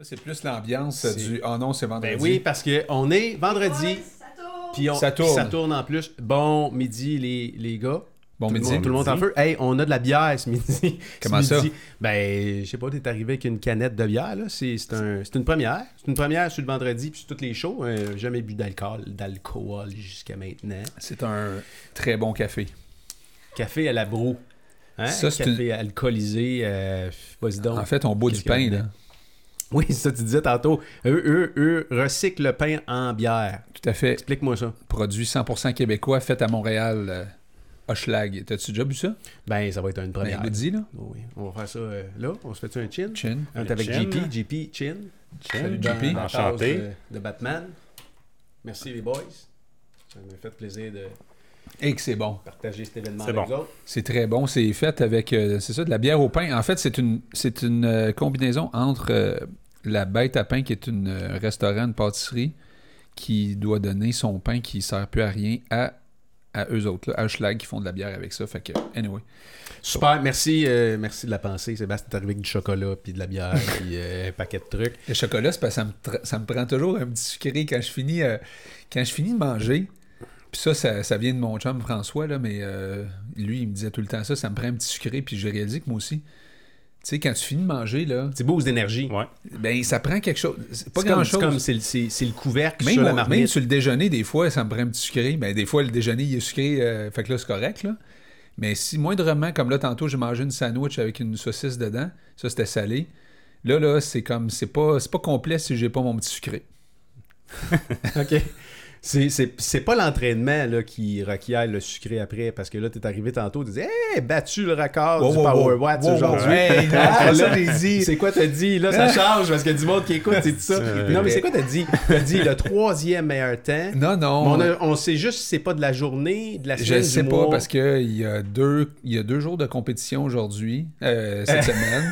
C'est plus l'ambiance C'est- du Oh non, c'est vendredi. Ben oui, parce qu'on est vendredi, Ouais, ça tourne. puis on- Ça tourne. ça tourne en plus. Bon midi, les, les gars. Bon tout, midi. Le monde, tout le monde en feu. Hey, on a de la bière ce midi. Comment Ce ça? Ben, je sais pas, t'es arrivé avec une canette de bière, là. C'est c'est un- c'est une première. C'est une première sur le vendredi, puis sur toutes les shows. Euh, jamais bu d'alcool, d'alcool jusqu'à maintenant. C'est un très bon café. Café à la broue. Hein? Ça, c'est Café alcoolisé. Euh, Vas-y donc. En fait, on boit du pain, là. Oui, c'est ça, tu disais tantôt. Eux, eux, eux recyclent le pain en bière. Tout à fait. Explique-moi ça. Produit 100% québécois, fait à Montréal, euh, Hochelag. T'as-tu déjà bu ça? Ben, ça va être une Ben, première. goûte-y, là. oui, on va faire ça euh, là. On se fait un chin? Chin. On est avec Chin. JP. JP, chin. Salut, tasse Enchanté. De, de Batman. Merci les boys. Ça m'a fait plaisir de Et que c'est bon. partager cet événement C'est avec bon. vous autres. C'est très bon. C'est fait avec, euh, c'est ça, de la bière au pain. En fait, c'est une, c'est une euh, combinaison entre euh, la bête à pain, qui est une euh, restaurant, une pâtisserie, qui doit donner son pain qui sert plus à rien à, à eux autres, là, à Hochelag, qui font de la bière avec ça. Fait que, anyway. Super, merci, euh, merci de la pensée. Sébastien, t'es arrivé avec du chocolat, puis de la bière, puis euh, un paquet de trucs. Le chocolat, c'est parce que ça me, tra- ça me prend toujours un petit sucré quand je finis, euh, quand je finis de manger. Puis ça, ça, ça vient de mon chum François, là, mais euh, lui, il me disait tout le temps ça, ça me prend un petit sucré, puis j'ai réalisé que moi aussi. Tu sais, quand tu finis de manger, là, Petit boost d'énergie. Ouais. ben ça prend quelque chose. C'est pas C'est comme, grand c'est chose. comme c'est le, c'est- c'est le couvercle Même, sur la au- marmite. même sur le déjeuner, des fois, ça me prend un petit sucré. Ben, des fois, le déjeuner, il est sucré, euh, fait que là, c'est correct. Là. Mais si moindrement, comme là, tantôt, j'ai mangé une sandwich avec une saucisse dedans, ça, c'était salé. Là, là, c'est comme, c'est pas, c'est pas complet si j'ai pas mon petit sucré. OK. C'est- pas l'entraînement qui requiert le sucré après, parce que là, t'es arrivé tantôt, tu disais Hey, battu le record Wow, du wow, Power wow. Watts Wow, wow. aujourd'hui. Hey, Ah, c'est quoi t'as dit? Là, ça change parce que du monde qui écoute, c'est tout ça. Non, mais c'est quoi t'as dit? T'as dit le troisième meilleur temps. Non, non. On, a- on sait juste si c'est pas de la journée, de la Je semaine, ne sais pas mois. parce qu'il y, a deux- il y a deux jours de compétition aujourd'hui, euh, cette semaine.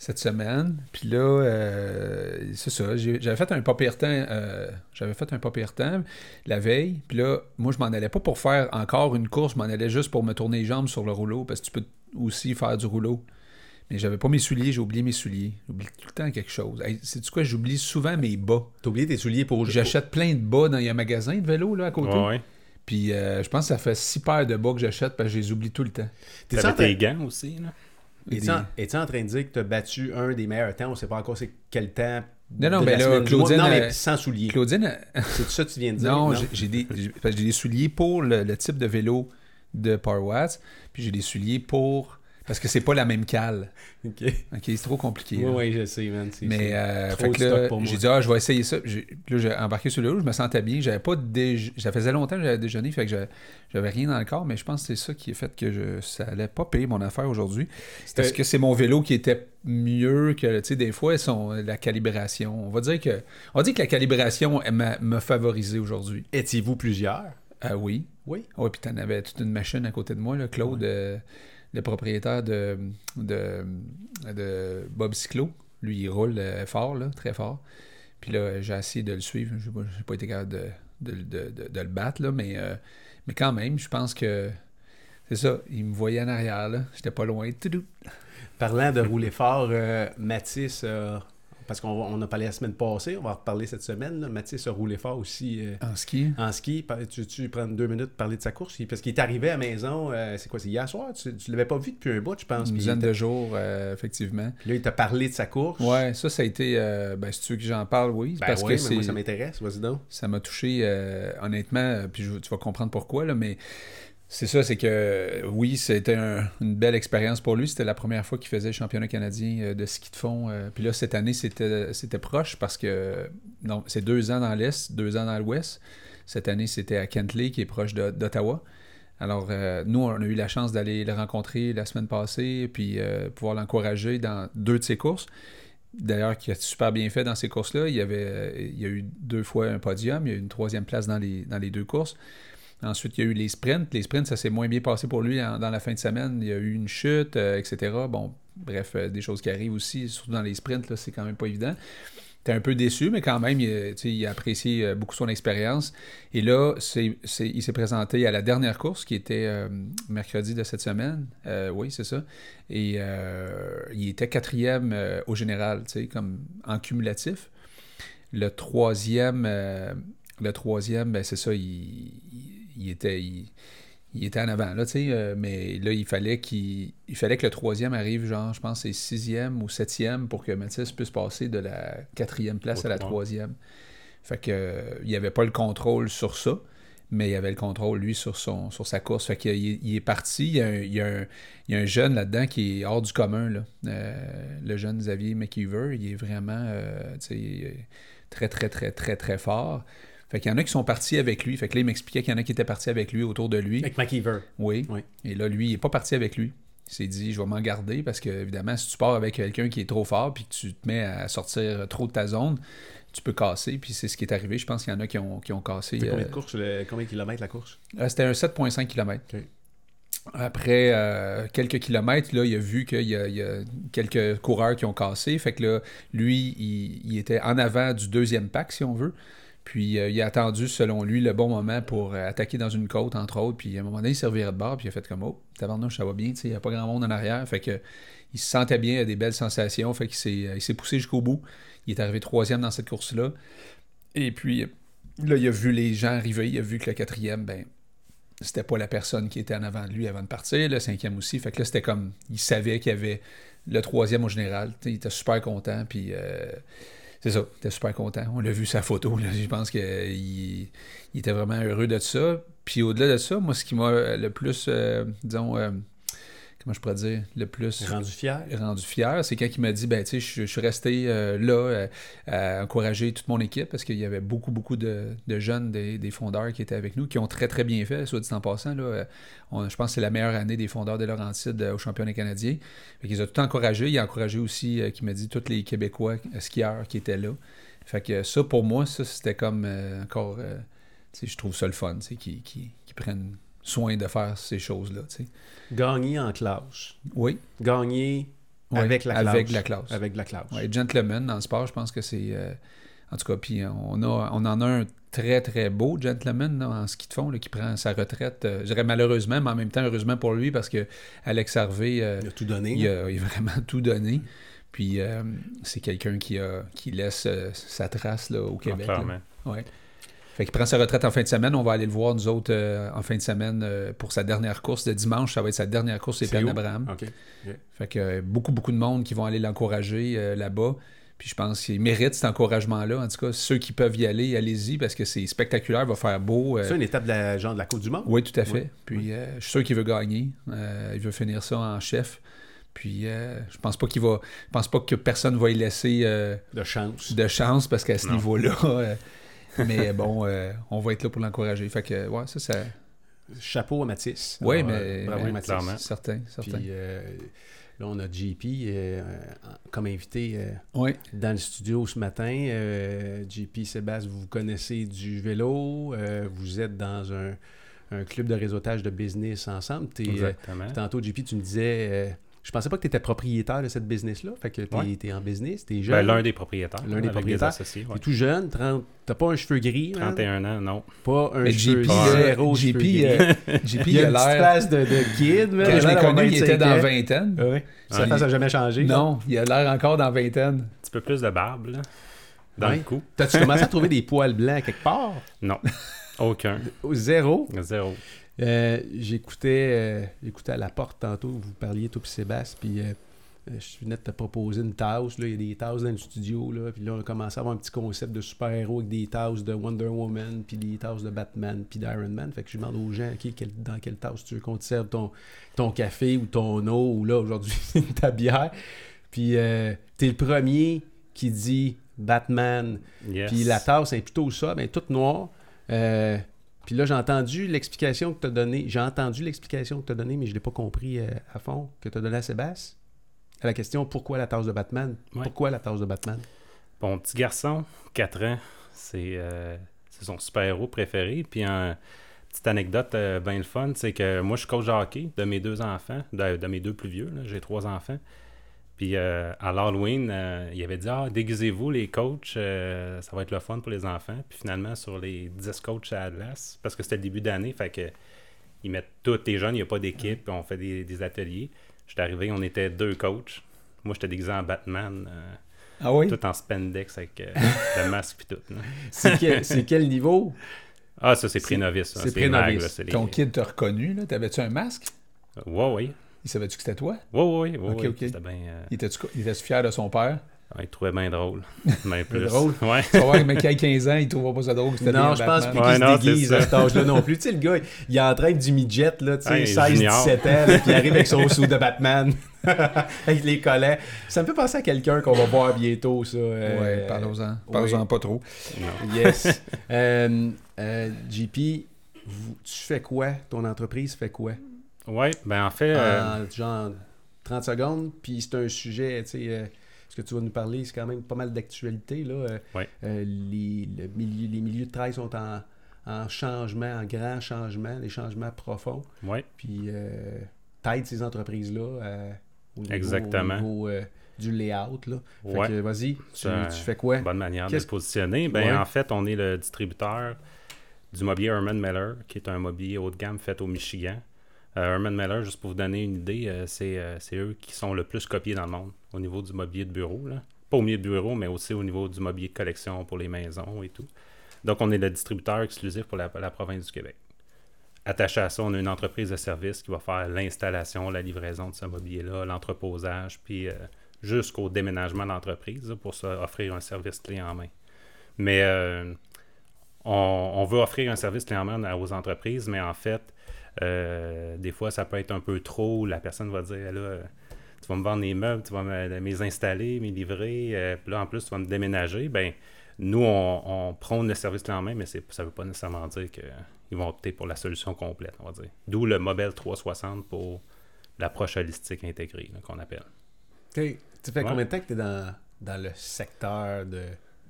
Cette semaine. Puis là, euh, c'est ça. J'avais fait un pas pire temps. euh, J'avais fait un pas pire temps la veille. Puis là, moi, je m'en allais pas pour faire encore une course. Je m'en allais juste pour me tourner les jambes sur le rouleau parce que tu peux aussi faire du rouleau. Mais j'avais pas mes souliers. J'ai oublié mes souliers. J'oublie tout le temps quelque chose. Hey, Sais-tu quoi? J'oublie souvent mes bas. T'as oublié tes souliers pour J'achète plein de bas dans il y a un magasin de vélo là, à côté. Ouais, ouais. Puis euh, je pense que ça fait six paires de bas que j'achète parce que je les oublie tout le temps. T'avais tes gants aussi, là. Es-tu en- train de dire que t'as battu un des meilleurs temps? On sait pas encore c'est quel temps. Non, non, ben la là. Claudine, Non, mais euh, sans souliers. Claudine, euh, C'est ça que tu viens de dire? non, j'ai- j'ai des, des souliers pour le, le type de vélo de Power Watts, puis j'ai des souliers pour. Parce que c'est pas la même cale. Ok. Ok, c'est trop compliqué. Oui, oui, je sais, man. Mais euh, trop fait que là, stock pour moi. j'ai dit, ah, je vais essayer ça. J'ai- là, j'ai embarqué sur le rouge, je me sentais bien. J'avais pas déj... Ça faisait longtemps que j'avais déjeuné, fait que j'avais- j'avais rien dans le corps, mais je pense que c'est ça qui a fait que je... ça allait pas payer mon affaire aujourd'hui. C'était- Est-ce que c'est mon vélo qui était mieux que, tu sais, des fois, son, la calibration? On va dire que, on dire que la calibration elle m'a m'a favorisé aujourd'hui. Étiez-vous plusieurs? Ah oui. Oui. Oui, puis t'en avais toute une machine à côté de moi, là, Claude, euh, le propriétaire de, de, de Bob Cyclo. Lui, il roule euh, fort, là, très fort. Puis là, j'ai essayé de le suivre. Pas, j'ai pas été capable de, de, de- le battre, là, mais, euh, mais quand même, je pense que c'est ça. Il me voyait en arrière. J'étais pas loin. Toudou. Parlant de rouler fort, euh, Mathis, euh, parce qu'on a parlé la semaine passée, on va en reparler cette semaine. là. Mathis a roulé fort aussi euh, En ski. en ski. Tu, tu prends deux minutes pour parler de sa course? Parce qu'il est arrivé à la maison, euh, c'est quoi, c'est hier soir? Tu, tu l'avais pas vu depuis un bout, je pense. Une dizaine de jours, euh, effectivement. puis là, il t'a parlé de sa course. Ouais, ça, ça a été. ben, si tu veux que j'en parle, oui. Ben parce oui, que mais moi, ça m'intéresse. Vas-y donc. ça m'a touché honnêtement, puis je- tu vas comprendre pourquoi, là, mais c'est ça, c'est que oui, c'était un- une belle expérience pour lui. C'était la première fois qu'il faisait le championnat canadien euh, de ski de fond. euh, puis là, cette année, c'était proche parce que c'est deux ans dans l'Est, deux ans dans l'Ouest. Cette année, c'était à Kentley, qui est proche d'Ottawa. Alors, euh, nous, on a eu la chance d'aller le rencontrer la semaine passée, puis pouvoir l'encourager dans deux de ses courses. D'ailleurs, qui a super bien fait dans ces courses-là. Il y, avait, il y a eu deux fois un podium, il y a eu une troisième place dans les deux courses. Ensuite, il y a eu les sprints. Les sprints, ça s'est moins bien passé pour lui dans la fin de semaine. Il y a eu une chute, euh, etc. Bon, bref, euh, des choses qui arrivent aussi, surtout dans les sprints, là, c'est quand même pas évident. était un peu déçu, mais quand même, il, il a apprécié beaucoup son expérience. Et là, il s'est présenté à la dernière course qui était mercredi de cette semaine. oui, c'est ça. Et il était quatrième au général, comme en cumulatif. Le troisième, le troisième, ben, c'est ça, il, était. Il, était en avant, là, tu sais, euh, mais là, il fallait qu'il il fallait que le troisième arrive, genre, je pense, c'est sixième ou septième pour que Mathis puisse passer de la quatrième place à la troisième. Fait que euh, il n'y avait pas le contrôle sur ça, mais il avait le contrôle, lui, sur, son, sur sa course. Fait qu'il il est parti. Il y, a un, il, y a un, il y a un, jeune là-dedans qui est hors du commun, là. Euh, le jeune Xavier McKeever, il est vraiment, très, très, très, très, très fort. Fait qu'il y en a qui sont partis avec lui. Fait que là, il m'expliquait qu'il y en a qui étaient partis avec lui autour de lui. Avec McKeever. Oui. Et là, lui, il n'est pas parti avec lui. Il s'est dit, je vais m'en garder parce que, évidemment, si tu pars avec quelqu'un qui est trop fort puis que tu te mets à sortir trop de ta zone, tu peux casser. Puis c'est ce qui est arrivé. Je pense qu'il y en a qui ont, qui ont cassé. Combien de euh, courses, combien de kilomètres la course? Euh, C'était un 7,5 km. Après euh, quelques kilomètres, là, il a vu qu'il y, a quelques coureurs qui ont cassé. Fait que là, lui, il, était en avant du deuxième pack, si on veut. Puis euh, il a attendu, selon lui, le bon moment pour euh, attaquer dans une côte, entre autres. Puis à un moment donné, il servirait de bord, puis il a fait comme Oh, tabarnouche, ça va bien, il n'y a pas grand monde en arrière. Fait que il se sentait bien, il a des belles sensations. Fait qu'il euh, s'est, poussé jusqu'au bout. Il est arrivé troisième dans cette course-là. Et puis là, il a vu les gens arriver, il a vu que le quatrième, ben, c'était pas la personne qui était en avant de lui avant de partir, le cinquième aussi. Fait que là, c'était comme, il savait qu'il y avait le troisième au général. il était super content, puis c'est ça, il était super content. On l'a vu sa photo. Je pense qu'il il était vraiment heureux de ça. Puis au-delà de ça, moi, ce qui m'a le plus, euh, disons, euh, comment je pourrais dire, le plus... Rendu fier. Rendu fier, c'est quand il m'a dit, ben, tu sais, je, suis resté euh, là euh, à encourager toute mon équipe parce qu'il y avait beaucoup, beaucoup de, jeunes, des, fondeurs qui étaient avec nous, qui ont très, très bien fait, soit dit en passant. Là, je pense que c'est la meilleure année des fondeurs de Laurentides au championnat canadien. Fait qu'ils ont tout encouragé. Il a encouragé aussi, qui m'a dit, tous les Québécois skieurs qui étaient là. Fait que ça, pour moi, ça, c'était comme encore... tu sais, je trouve ça le fun, tu sais, qui, qui prennent soin de faire ces choses-là. Tu sais. Gagner en classe. Oui. Gagner avec la classe. Avec la classe. Avec la classe. Oui, gentleman dans le sport, je pense que c'est. Euh, en tout cas, puis on, a, on en a un très, très beau gentleman en ski de fond là, qui prend sa retraite. Euh, je dirais malheureusement, mais en même temps, heureusement pour lui parce que Alex Harvey. Euh, il a tout donné. Il a, vraiment tout donné. Puis c'est quelqu'un qui, a, qui laisse sa trace là, au Québec. Ah, ouais. Fait qu'il prend sa retraite en fin de semaine. On va aller le voir, nous autres, euh, en fin de semaine euh, pour sa dernière course de dimanche. Ça va être sa dernière course, c'est Pierre Abraham. Fait que euh, beaucoup, beaucoup de monde qui vont aller l'encourager là-bas. Puis je pense qu'il mérite cet encouragement-là. En tout cas, ceux qui peuvent y aller, allez-y parce que c'est spectaculaire, va faire beau. C'est une étape de la, genre de la Coupe du Monde? Oui, tout à fait. Puis je suis sûr qu'il veut gagner. il veut finir ça en chef. Puis je pense pas qu'il va. Je pense pas que personne va y laisser de chance. De chance parce qu'à ce niveau-là, mais bon, euh, on va être là pour l'encourager. Fait que, ouais, ça, ça. Chapeau à Mathis. Oui, mais. Bravo, mais, Mathis. Certain, certain. Puis, euh, là, on a JP euh, comme invité oui. dans le studio ce matin. JP Sébastien, vous connaissez du vélo. vous êtes dans un, un, club de réseautage de business ensemble. Exactement. tantôt, JP, tu me disais je pensais pas que tu étais propriétaire de cette business-là. Fait que tu es, en business, tu es ben, jeune. l'un des propriétaires. L'un des propriétaires. Tu es tout jeune, tu n'as pas un cheveu gris. 31 ans, non. Pas un cheveu zéro JP, euh, JP, il a l'air. place de, de kid. Quand je l'ai connu, il était dans vingtaine. Oui. Sa face n'a jamais changé. Non, il a l'air encore dans vingtaine. Un petit peu plus de barbe, là. Dans le cou. T'as-tu commencé à trouver des poils blancs quelque part? Non. Aucun. Zéro? Zéro. Euh, j'écoutais, euh, à la porte tantôt, vous parliez, toi et Sébastien, puis euh, je venais de te proposer une tasse. Là, il y a des tasses dans le studio. Là, puis là, on a commencé à avoir un petit concept de super-héros avec des tasses de Wonder Woman, puis des tasses de Batman, puis d'Iron Man. Fait que je demande aux gens dans quelle tasse tu veux qu'on te serve ton, ton café ou ton eau, ou là, aujourd'hui, ta bière. Puis t'es le premier qui dit Batman. Puis la tasse est plutôt ça, mais toute noire. Puis là, j'ai entendu l'explication que tu as donnée. J'ai entendu l'explication que tu as donnée, mais je ne l'ai pas compris euh, à fond, que tu as donnée à Sébastien. À la question pourquoi la tasse de Batman? Pourquoi la tasse de Batman? Bon, petit garçon, 4 ans, euh, c'est son super-héros préféré. Puis, petite anecdote euh, bien le fun, c'est que moi, je suis coach de hockey de mes deux enfants, de, mes deux plus vieux. J'ai trois enfants. Puis euh, à l'Halloween, euh, il avait dit Ah, déguisez-vous les coachs, euh, ça va être le fun pour les enfants. Puis finalement, sur les 10 coachs à Atlas, parce que c'était le début d'année, fait que ils mettent tous les jeunes, il n'y a pas d'équipe, puis on fait des, des ateliers. J'étais arrivé, on était deux coachs. Moi, j'étais déguisé en Batman, Ah oui? tout en spandex avec le masque puis tout. C'est quel, c'est quel niveau? Ah, ça, c'est pré-novice. c'est pré-novice. les- Ton kid t'a reconnu, là? T'avais-tu un masque? Ouais, ouais. Il savait-tu que c'était toi? Ouais, ouais, ouais. Ok, ouais. ok. C'était bien. euh, Il était-tu il était fier de son père? ouais, il trouvait bien drôle. Bien plus. drôle? Ouais. Tu vas voir, mais qu'il a 15 ans, il trouvera pas ça drôle que c'était Non, je pense Batman. plus qu'il Ouais, non, se déguise à ça. cet âge-là non plus. Tu sais, le gars, il entraîne du midget, là, tu sais, Ouais, 16, junior. 17 ans, puis il arrive avec son sou de Batman, avec les collets. Ça me fait penser à quelqu'un qu'on va voir bientôt, ça. euh, Ouais, parlons-en. oui. Parlons-en pas trop. Non. Yes. Euh, euh, JP, vous- tu fais quoi? Ton entreprise fait quoi? Ouais, ben en fait. euh, En genre 30 secondes, puis c'est un sujet, tu sais, euh, ce que tu vas nous parler, c'est quand même pas mal d'actualité, là. Euh, Ouais. euh, les, le milieu- les milieux de travail sont en, en changement, en grand changement, des changements profonds, ouais. puis t'aides ces entreprises-là au niveau, Exactement. au niveau, du layout, là. Fait Ouais. que, vas-y, tu, fais quoi? Bonne manière de se positionner. Ben, Ouais. En fait, on est le distributeur du mobilier Herman Miller, qui est un mobilier haut de gamme fait au Michigan. Euh, Herman Miller, juste pour vous donner une idée, euh, c'est euh, c'est eux qui sont le plus copiés dans le monde au niveau du mobilier de bureau. Pas au milieu de bureau, mais aussi au niveau du mobilier de collection pour les maisons et tout. Donc, on est le distributeur exclusif pour la, province du Québec. Attaché à ça, on a une entreprise de service qui va faire l'installation, la livraison de ce mobilier-là, l'entreposage, puis jusqu'au déménagement de l'entreprise pour offrir un service clé en main. Mais on, on veut offrir un service clé en main aux entreprises, mais en fait, euh, des fois, ça peut être un peu trop. La personne va dire là, euh, tu vas me vendre les meubles, tu vas me, les installer, me livrer, euh, puis là, en plus, tu vas me déménager. Ben, nous, on, on prône le service clé en main, mais ça ne veut pas nécessairement dire qu'ils vont opter pour la solution complète, on va dire. D'où le Mobile 360 pour l'approche holistique intégrée qu'on appelle. Ok. Tu fais Ouais. combien de temps que tu es dans, dans le secteur de,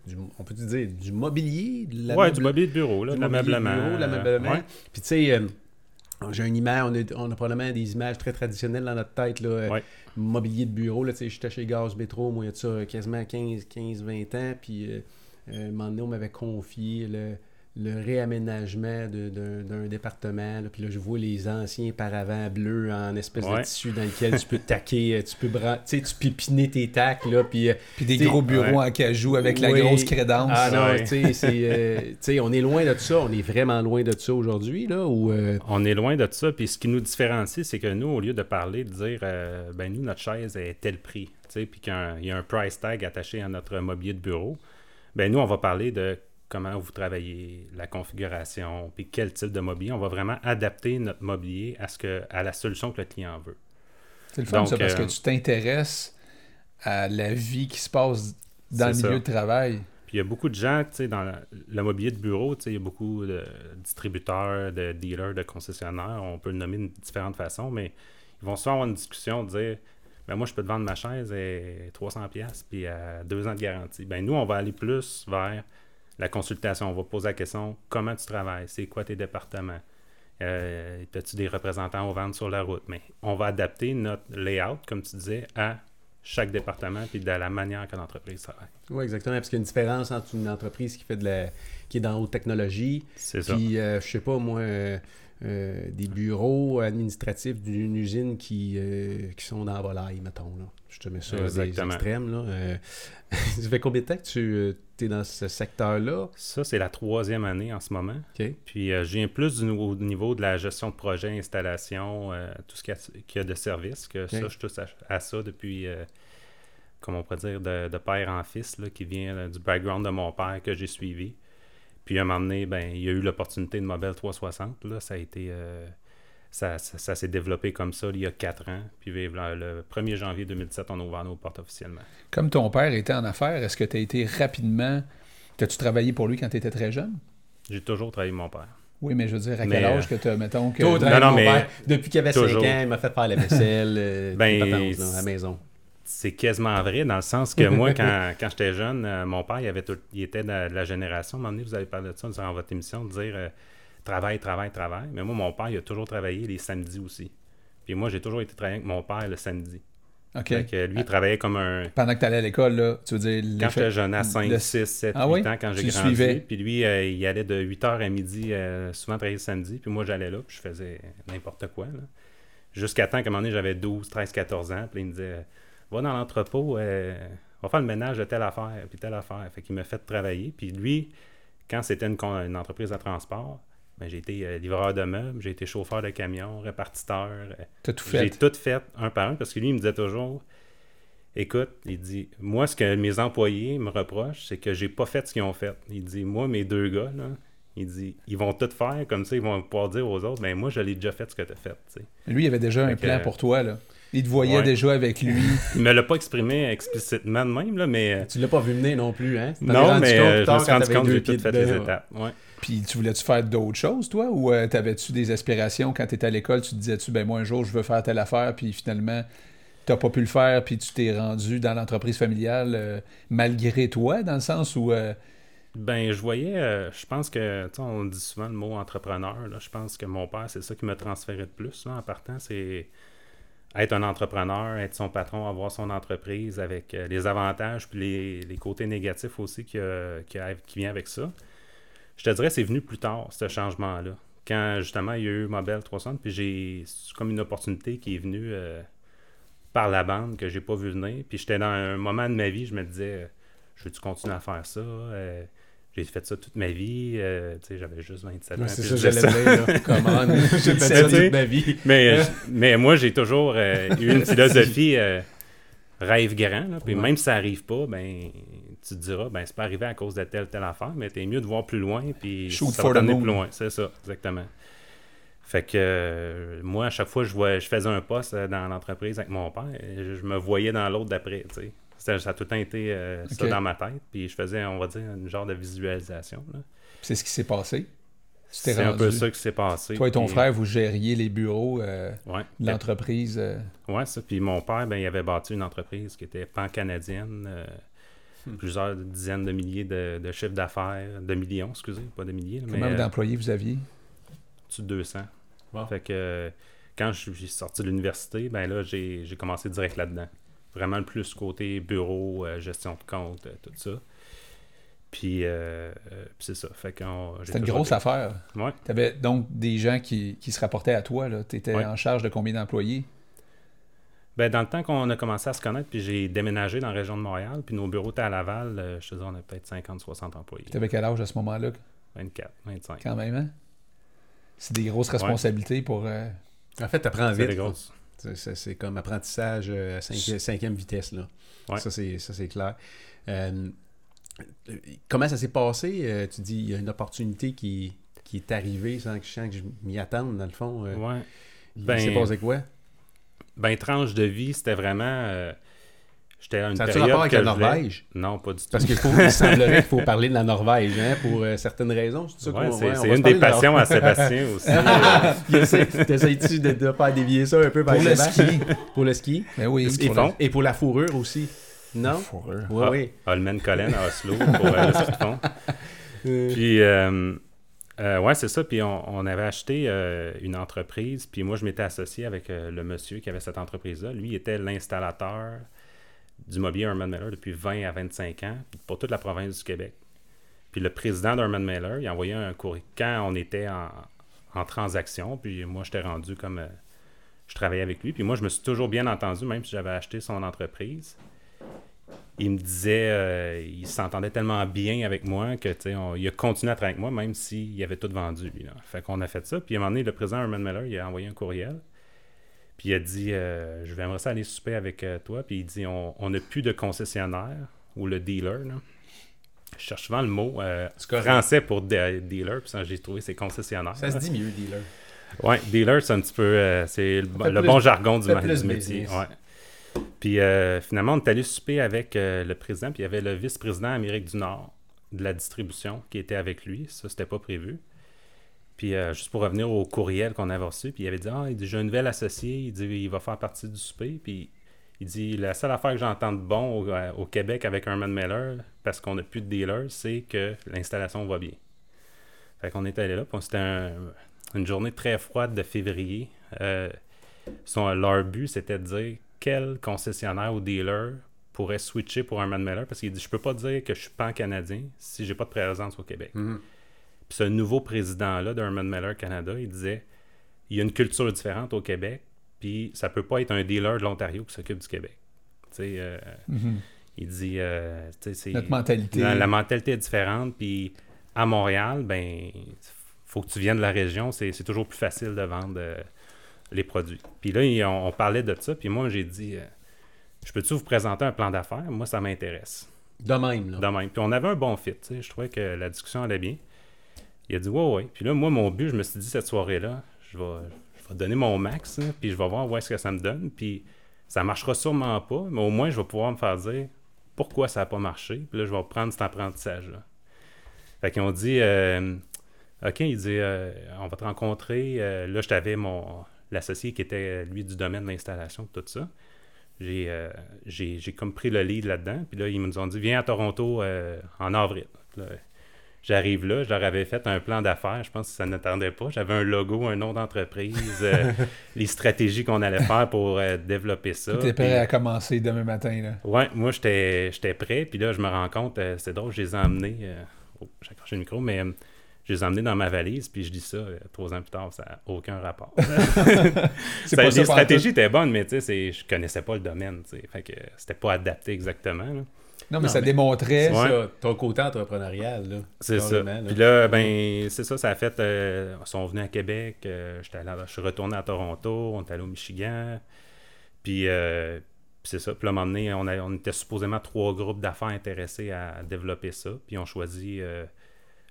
du, on peut dire, du mobilier? De Ouais, du mobilier de bureau, là, du de de l'ameublement. de. Ouais. Puis tu sais, euh, j'ai une image, on a, on a probablement des images très traditionnelles dans notre tête. Là, euh, Ouais. Mobilier de bureau, là, j'étais chez Gaz Métro, moi, il y a de ça quasiment 15, 15 20 ans. Puis euh, euh, un moment donné, on m'avait confié le, le réaménagement de- d'un département. là. puis là, je vois les anciens paravents bleus en espèce de tissu dans lequel tu peux taquer, euh, tu peux tu sais, tu pipiner tes tacs, là, puis... euh, Puis des gros bureaux ouais. en cajou avec la grosse crédence. Ah non, Ouais. tu sais, c'est, euh, tu sais, on est loin de ça, on est vraiment loin de ça aujourd'hui, là, euh, On est loin de ça. Puis ce qui nous différencie, c'est que nous, au lieu de parler, de dire, euh, ben nous, notre chaise est tel prix, tu sais, puis qu'il y a un- il y a un price tag attaché à notre mobilier de bureau, ben nous, on va parler de comment vous travaillez, la configuration, puis quel type de mobilier. On va vraiment adapter notre mobilier à, ce que, à la solution que le client veut. C'est le fun, Donc, ça, parce euh, que tu t'intéresses à la vie qui se passe dans le milieu ça. de travail. Puis il y a beaucoup de gens, tu sais, dans le, le mobilier de bureau, tu sais, il y a beaucoup de distributeurs, de dealers, de concessionnaires, on peut le nommer de différentes façons, mais ils vont souvent avoir une discussion, de dire, ben moi, je peux te vendre ma chaise à 300 pièces puis à deux ans de garantie. Ben nous, on va aller plus vers la consultation. On va poser la question, comment tu travailles? C'est quoi tes départements? Euh, As-tu des représentants aux ventes sur la route? Mais on va adapter notre layout, comme tu disais, à chaque département puis de la manière que l'entreprise travaille. Oui, exactement, parce qu'il y a une différence entre une entreprise qui fait de la... qui est dans haute technologie, puis, euh, je sais pas, moi, euh, euh, des bureaux administratifs d'une usine qui, euh, qui sont dans la volaille, mettons, là. Je te mets ça des Exactement. extrêmes, là. Euh, ça fait combien de temps que tu es dans ce secteur-là? Ça, c'est la troisième année en ce moment. Puis euh, je viens plus du niveau de la gestion de projet, installation, euh, tout ce qu'il y, a- qu'il y a de service, que ça, je touche à, à ça depuis, euh, comment on pourrait dire, de, de père en fils, là, qui vient euh, du background de mon père que j'ai suivi. Puis à un moment donné, ben, il y a eu l'opportunité de Mobile 360. Là, ça a été... euh, ça, ça- ça s'est développé comme ça il y a quatre ans. Puis le le 1er janvier 2017, on a ouvert nos portes officiellement. Comme ton père était en affaires, est-ce que tu as été rapidement. As-tu travaillé pour lui quand tu étais très jeune? J'ai toujours travaillé avec mon père. Oui, mais je veux dire, à Mais, quel âge euh, que tu as, mettons, que. Non, travailles non, avec mon mais père. Depuis qu'il avait 5 toujours. ans, il m'a fait faire la vaisselle, euh, Ben, à la maison. C'est quasiment vrai, dans le sens que moi, quand, quand j'étais jeune, euh, mon père, il, avait tout- il était de la, de la génération, à un moment donné, vous avez parlé de ça durant votre émission, de dire euh, travail, travail, travail. Mais moi, mon père, il a toujours travaillé les samedis aussi. Puis moi, j'ai toujours été travailler avec mon père le samedi. OK. Fait que lui, il travaillait comme un. Pendant que tu allais à l'école, là, tu veux dire. Quand j'étais jeune, à 5, le- 6, 7, Ah 8 oui? ans, quand j'ai grandi. suivais? Puis lui, euh, il allait de 8h à midi, souvent travailler le samedi. Puis moi, j'allais là, puis je faisais n'importe quoi. Jusqu'à temps qu'à un moment donné, j'avais 12, 13, 14 ans. Puis il me disait Va dans l'entrepôt, euh, va faire le ménage de telle affaire, puis telle affaire. Fait qu'il m'a fait travailler. Puis lui, quand c'était une, entreprise de transport, ben, j'ai été euh, livreur de meubles, j'ai été chauffeur de camion, répartiteur. euh, T'as tout j'ai fait. tout fait un par un parce que lui, il me disait toujours Écoute, il dit Moi, ce que mes employés me reprochent, c'est que j'ai pas fait ce qu'ils ont fait. Il dit Moi, mes deux gars, là, il dit Ils vont tout faire comme ça, ils vont pouvoir dire aux autres Ben, moi, je l'ai déjà fait ce que tu as fait. Lui, il avait déjà un plan pour toi, là. Il te voyait Ouais. déjà avec lui. Il me l'a pas exprimé explicitement de même, là, mais. euh, Tu l'as pas vu venir non plus, hein? Tu Non, mais euh, je me suis quand rendu compte que deux j'ai tout fait les étapes. Ouais. Puis tu voulais-tu faire d'autres choses, toi? Ou euh, t'avais-tu des aspirations quand t'étais à l'école? Tu te disais-tu, ben moi, un jour, je veux faire telle affaire, puis finalement, t'as pas pu le faire, puis tu t'es rendu dans l'entreprise familiale euh, malgré toi, dans le sens où... euh, Ben, je voyais, euh, je pense que, tu sais, on dit souvent le mot entrepreneur. Là, je pense que mon père, c'est ça qui m'a transféré de plus là, en partant. C'est être un entrepreneur, être son patron, avoir son entreprise avec euh, les avantages puis les, les côtés négatifs aussi qui, euh, qui, vient avec ça. Je te dirais, c'est venu plus tard, ce changement-là. Quand justement, il y a eu Mobile 300, puis j'ai comme une opportunité qui est venue euh, par la bande que j'ai pas vu venir. Puis j'étais dans un moment de ma vie, je me disais, je veux-tu continuer à faire ça? J'ai fait ça toute ma vie. euh, j'avais juste 27 ans. C'est ça, j'allais dire. Comment? J'ai fait ça toute ma vie. mais, mais moi, j'ai toujours euh, eu une philosophie euh, rêve grand. là, puis Ouais. même si ça arrive pas, ben tu te diras, ben c'est pas arrivé à cause de telle telle affaire, mais t'es mieux de voir plus loin. Puis Shoot ça va t'amener plus loin. C'est ça, exactement. Fait que euh, moi, à chaque fois je vois, je faisais un poste dans l'entreprise avec mon père, je, je me voyais dans l'autre d'après. tu sais. Ça, ça a tout le temps été euh, ça dans ma tête. Puis je faisais, on va dire, une genre de visualisation. c'est ce qui s'est passé? C'est un peu ça qui s'est passé. Toi et ton puis- frère, vous gériez les bureaux euh, Ouais. de l'entreprise. euh, Ouais, ça. Puis mon père, ben, il avait bâti une entreprise qui était pan-canadienne, euh, Hmm. plusieurs dizaines de milliers de, de chiffres d'affaires, de millions, excusez, pas de milliers, là, Combien euh, d'employés vous aviez? au-dessus de 200. Wow. Fait que quand je suis sorti de l'université, ben là, j'ai j'ai commencé direct là-dedans. Vraiment le plus côté bureau, euh, gestion de compte, euh, tout ça. Puis, euh, euh, puis c'est ça. Fait C'était une grosse été- affaire. Ouais. Tu avais donc des gens qui, qui se rapportaient à toi. Tu étais Ouais. en charge de combien d'employés? Ben, dans le temps qu'on a commencé à se connaître, puis j'ai déménagé dans la région de Montréal, puis nos bureaux étaient à Laval, euh, je te dis, on a peut-être 50-60 employés. Tu avais quel âge à ce moment-là, 24, 25. quand même? hein? C'est des grosses responsabilités pour... euh, En fait, t'apprends C'est vite. des grosses. C'est- comme apprentissage euh, à cinqui- cinquième vitesse. Là. Ouais. Ça, c'est clair. Euh, comment ça s'est passé? Euh, tu dis il y a une opportunité qui, qui est arrivée sans que je sens que je m'y attende, dans le fond. Euh, Ouais. il Ben, s'est passé quoi? Ben, tranche de vie, c'était vraiment. J'étais à une Ça période rapport avec que la Norvège? Non, pas du tout. Parce qu'il faut, il semblerait qu'il faut parler de la Norvège, hein, pour euh, certaines raisons. C'est ça Ouais, qu'on- c'est une des de la- passions à Sébastien aussi. T'essayes-tu de, de faire dévier ça un peu par Pour le Sébastien? ski. Pour le ski? Ben oui. Le ski. Et pour la fourrure aussi. la- Non? fourrure. Oui, Ah. oui. Holmen Collen à Oslo pour euh, le ski de fond. Euh, Puis, euh, euh, ouais, c'est ça. Puis, on, on avait acheté euh, une entreprise. Puis, moi, je m'étais associé avec euh, le monsieur qui avait cette entreprise-là. Lui, il était l'installateur du mobilier Herman Miller depuis 20 à 25 ans pour toute la province du Québec. Puis, le président d'Herman Miller, il a envoyé un courrier quand on était en, transaction. Puis, moi, j'étais rendu comme. euh, je travaillais avec lui. Puis, moi, je me suis toujours bien entendu, même si j'avais acheté son entreprise il me disait, euh, il s'entendait tellement bien avec moi que, tu sais, il a continué à travailler avec moi, même s'il avait tout vendu, lui. Là. Fait qu'on a fait ça. Puis à un moment donné, le président Herman Miller, il a envoyé un courriel. Puis il a dit, euh, je vais aimerais ça aller souper avec euh, toi. Puis il dit, on n'a plus de concessionnaire ou le dealer. Là. Je cherche souvent le mot euh, français pour de- dealer, puis j'ai trouvé c'est concessionnaire. Ça se dit mieux, dealer. Ouais, dealer, c'est un petit peu. euh, c'est le, fait le plus- bon jargon du, du métier. Ouais. Puis euh, finalement, on est allé souper avec euh, le président, puis il y avait le vice-président Amérique du Nord de la distribution qui était avec lui. Ça, c'était pas prévu. Puis euh, juste pour revenir au courriel qu'on avait reçu, puis il avait dit Ah, il dit, j'ai un nouvel associé, il dit va faire partie du souper. Puis il dit La seule affaire que j'entends de bon au, euh, Québec avec Herman Miller, parce qu'on n'a plus de dealer, c'est que l'installation va bien. Fait qu'on est allé là, puis c'était un- une journée très froide de février. Euh, son, leur but, c'était de dire quel concessionnaire ou dealer pourrait switcher pour un Man Miller parce qu'il dit Je peux pas dire que je suis pan-canadien si j'ai pas de présence au Québec. Mhm. Puis ce nouveau président-là d'Herman Miller Canada, il disait il y a une culture différente au Québec, puis ça peut pas être un dealer de l'Ontario qui s'occupe du Québec. Tu sais, euh, Mhm. il dit euh, tu sais, c'est- Notre mentalité. la, la mentalité est différente, puis à Montréal, ben faut que tu viennes de la région, c'est c'est toujours plus facile de vendre euh, les produits. Puis là, il- on, on parlait de ça, puis moi j'ai dit euh, je peux-tu vous présenter un plan d'affaires? Moi, ça m'intéresse. De même, là. De même. Puis on avait un bon fit, tu sais. Je trouvais que la discussion allait bien. Il a dit ouais, ouais. Puis là, moi, mon but, je me suis dit cette soirée-là, je vais, donner mon max, hein, puis je vais voir où est-ce que ça me donne. Puis ça marchera sûrement pas, mais au moins, je vais pouvoir me faire dire pourquoi ça n'a pas marché. Puis là, je vais prendre cet apprentissage-là. Fait qu'ils ont dit euh, OK, il dit euh, on va te rencontrer. Euh, là, je t'avais mon l'associé qui était lui du domaine de l'installation, tout ça. J'ai comme pris le lead là-dedans. Puis là, ils nous ont dit viens à Toronto en avril. J'arrive là, je leur avais fait un plan d'affaires, je pense que ça n'attendait pas. J'avais un logo, un nom d'entreprise, euh, les stratégies qu'on allait faire pour euh, développer ça. Tu es prêt Puis- à commencer demain matin. Là. Ouais, moi j'étais j'étais prêt, puis là je me rends compte, euh, c'est drôle, je les ai emmenés, oh, j'ai accroché le micro, mais je les ai emmenés dans ma valise, puis je dis ça trois ans plus tard, ça n'a aucun rapport. C'est Ça- les stratégies étaient bonnes, mais tu sais, c'est- je connaissais pas le domaine, tu sais, fait que c'était pas adapté exactement. là. Non, mais Non, ça mais- démontrait. Ouais. ton côté entrepreneurial, là. C'est ça. Là. Puis là, ben, c'est ça, ça a fait. euh, ils sont venus à Québec, euh, allé je suis retourné à Toronto, on est allé au Michigan. Puis, euh, puis c'est ça. Puis là, à un moment donné, on, a- on était supposément trois groupes d'affaires intéressés à développer ça. Puis on choisit euh,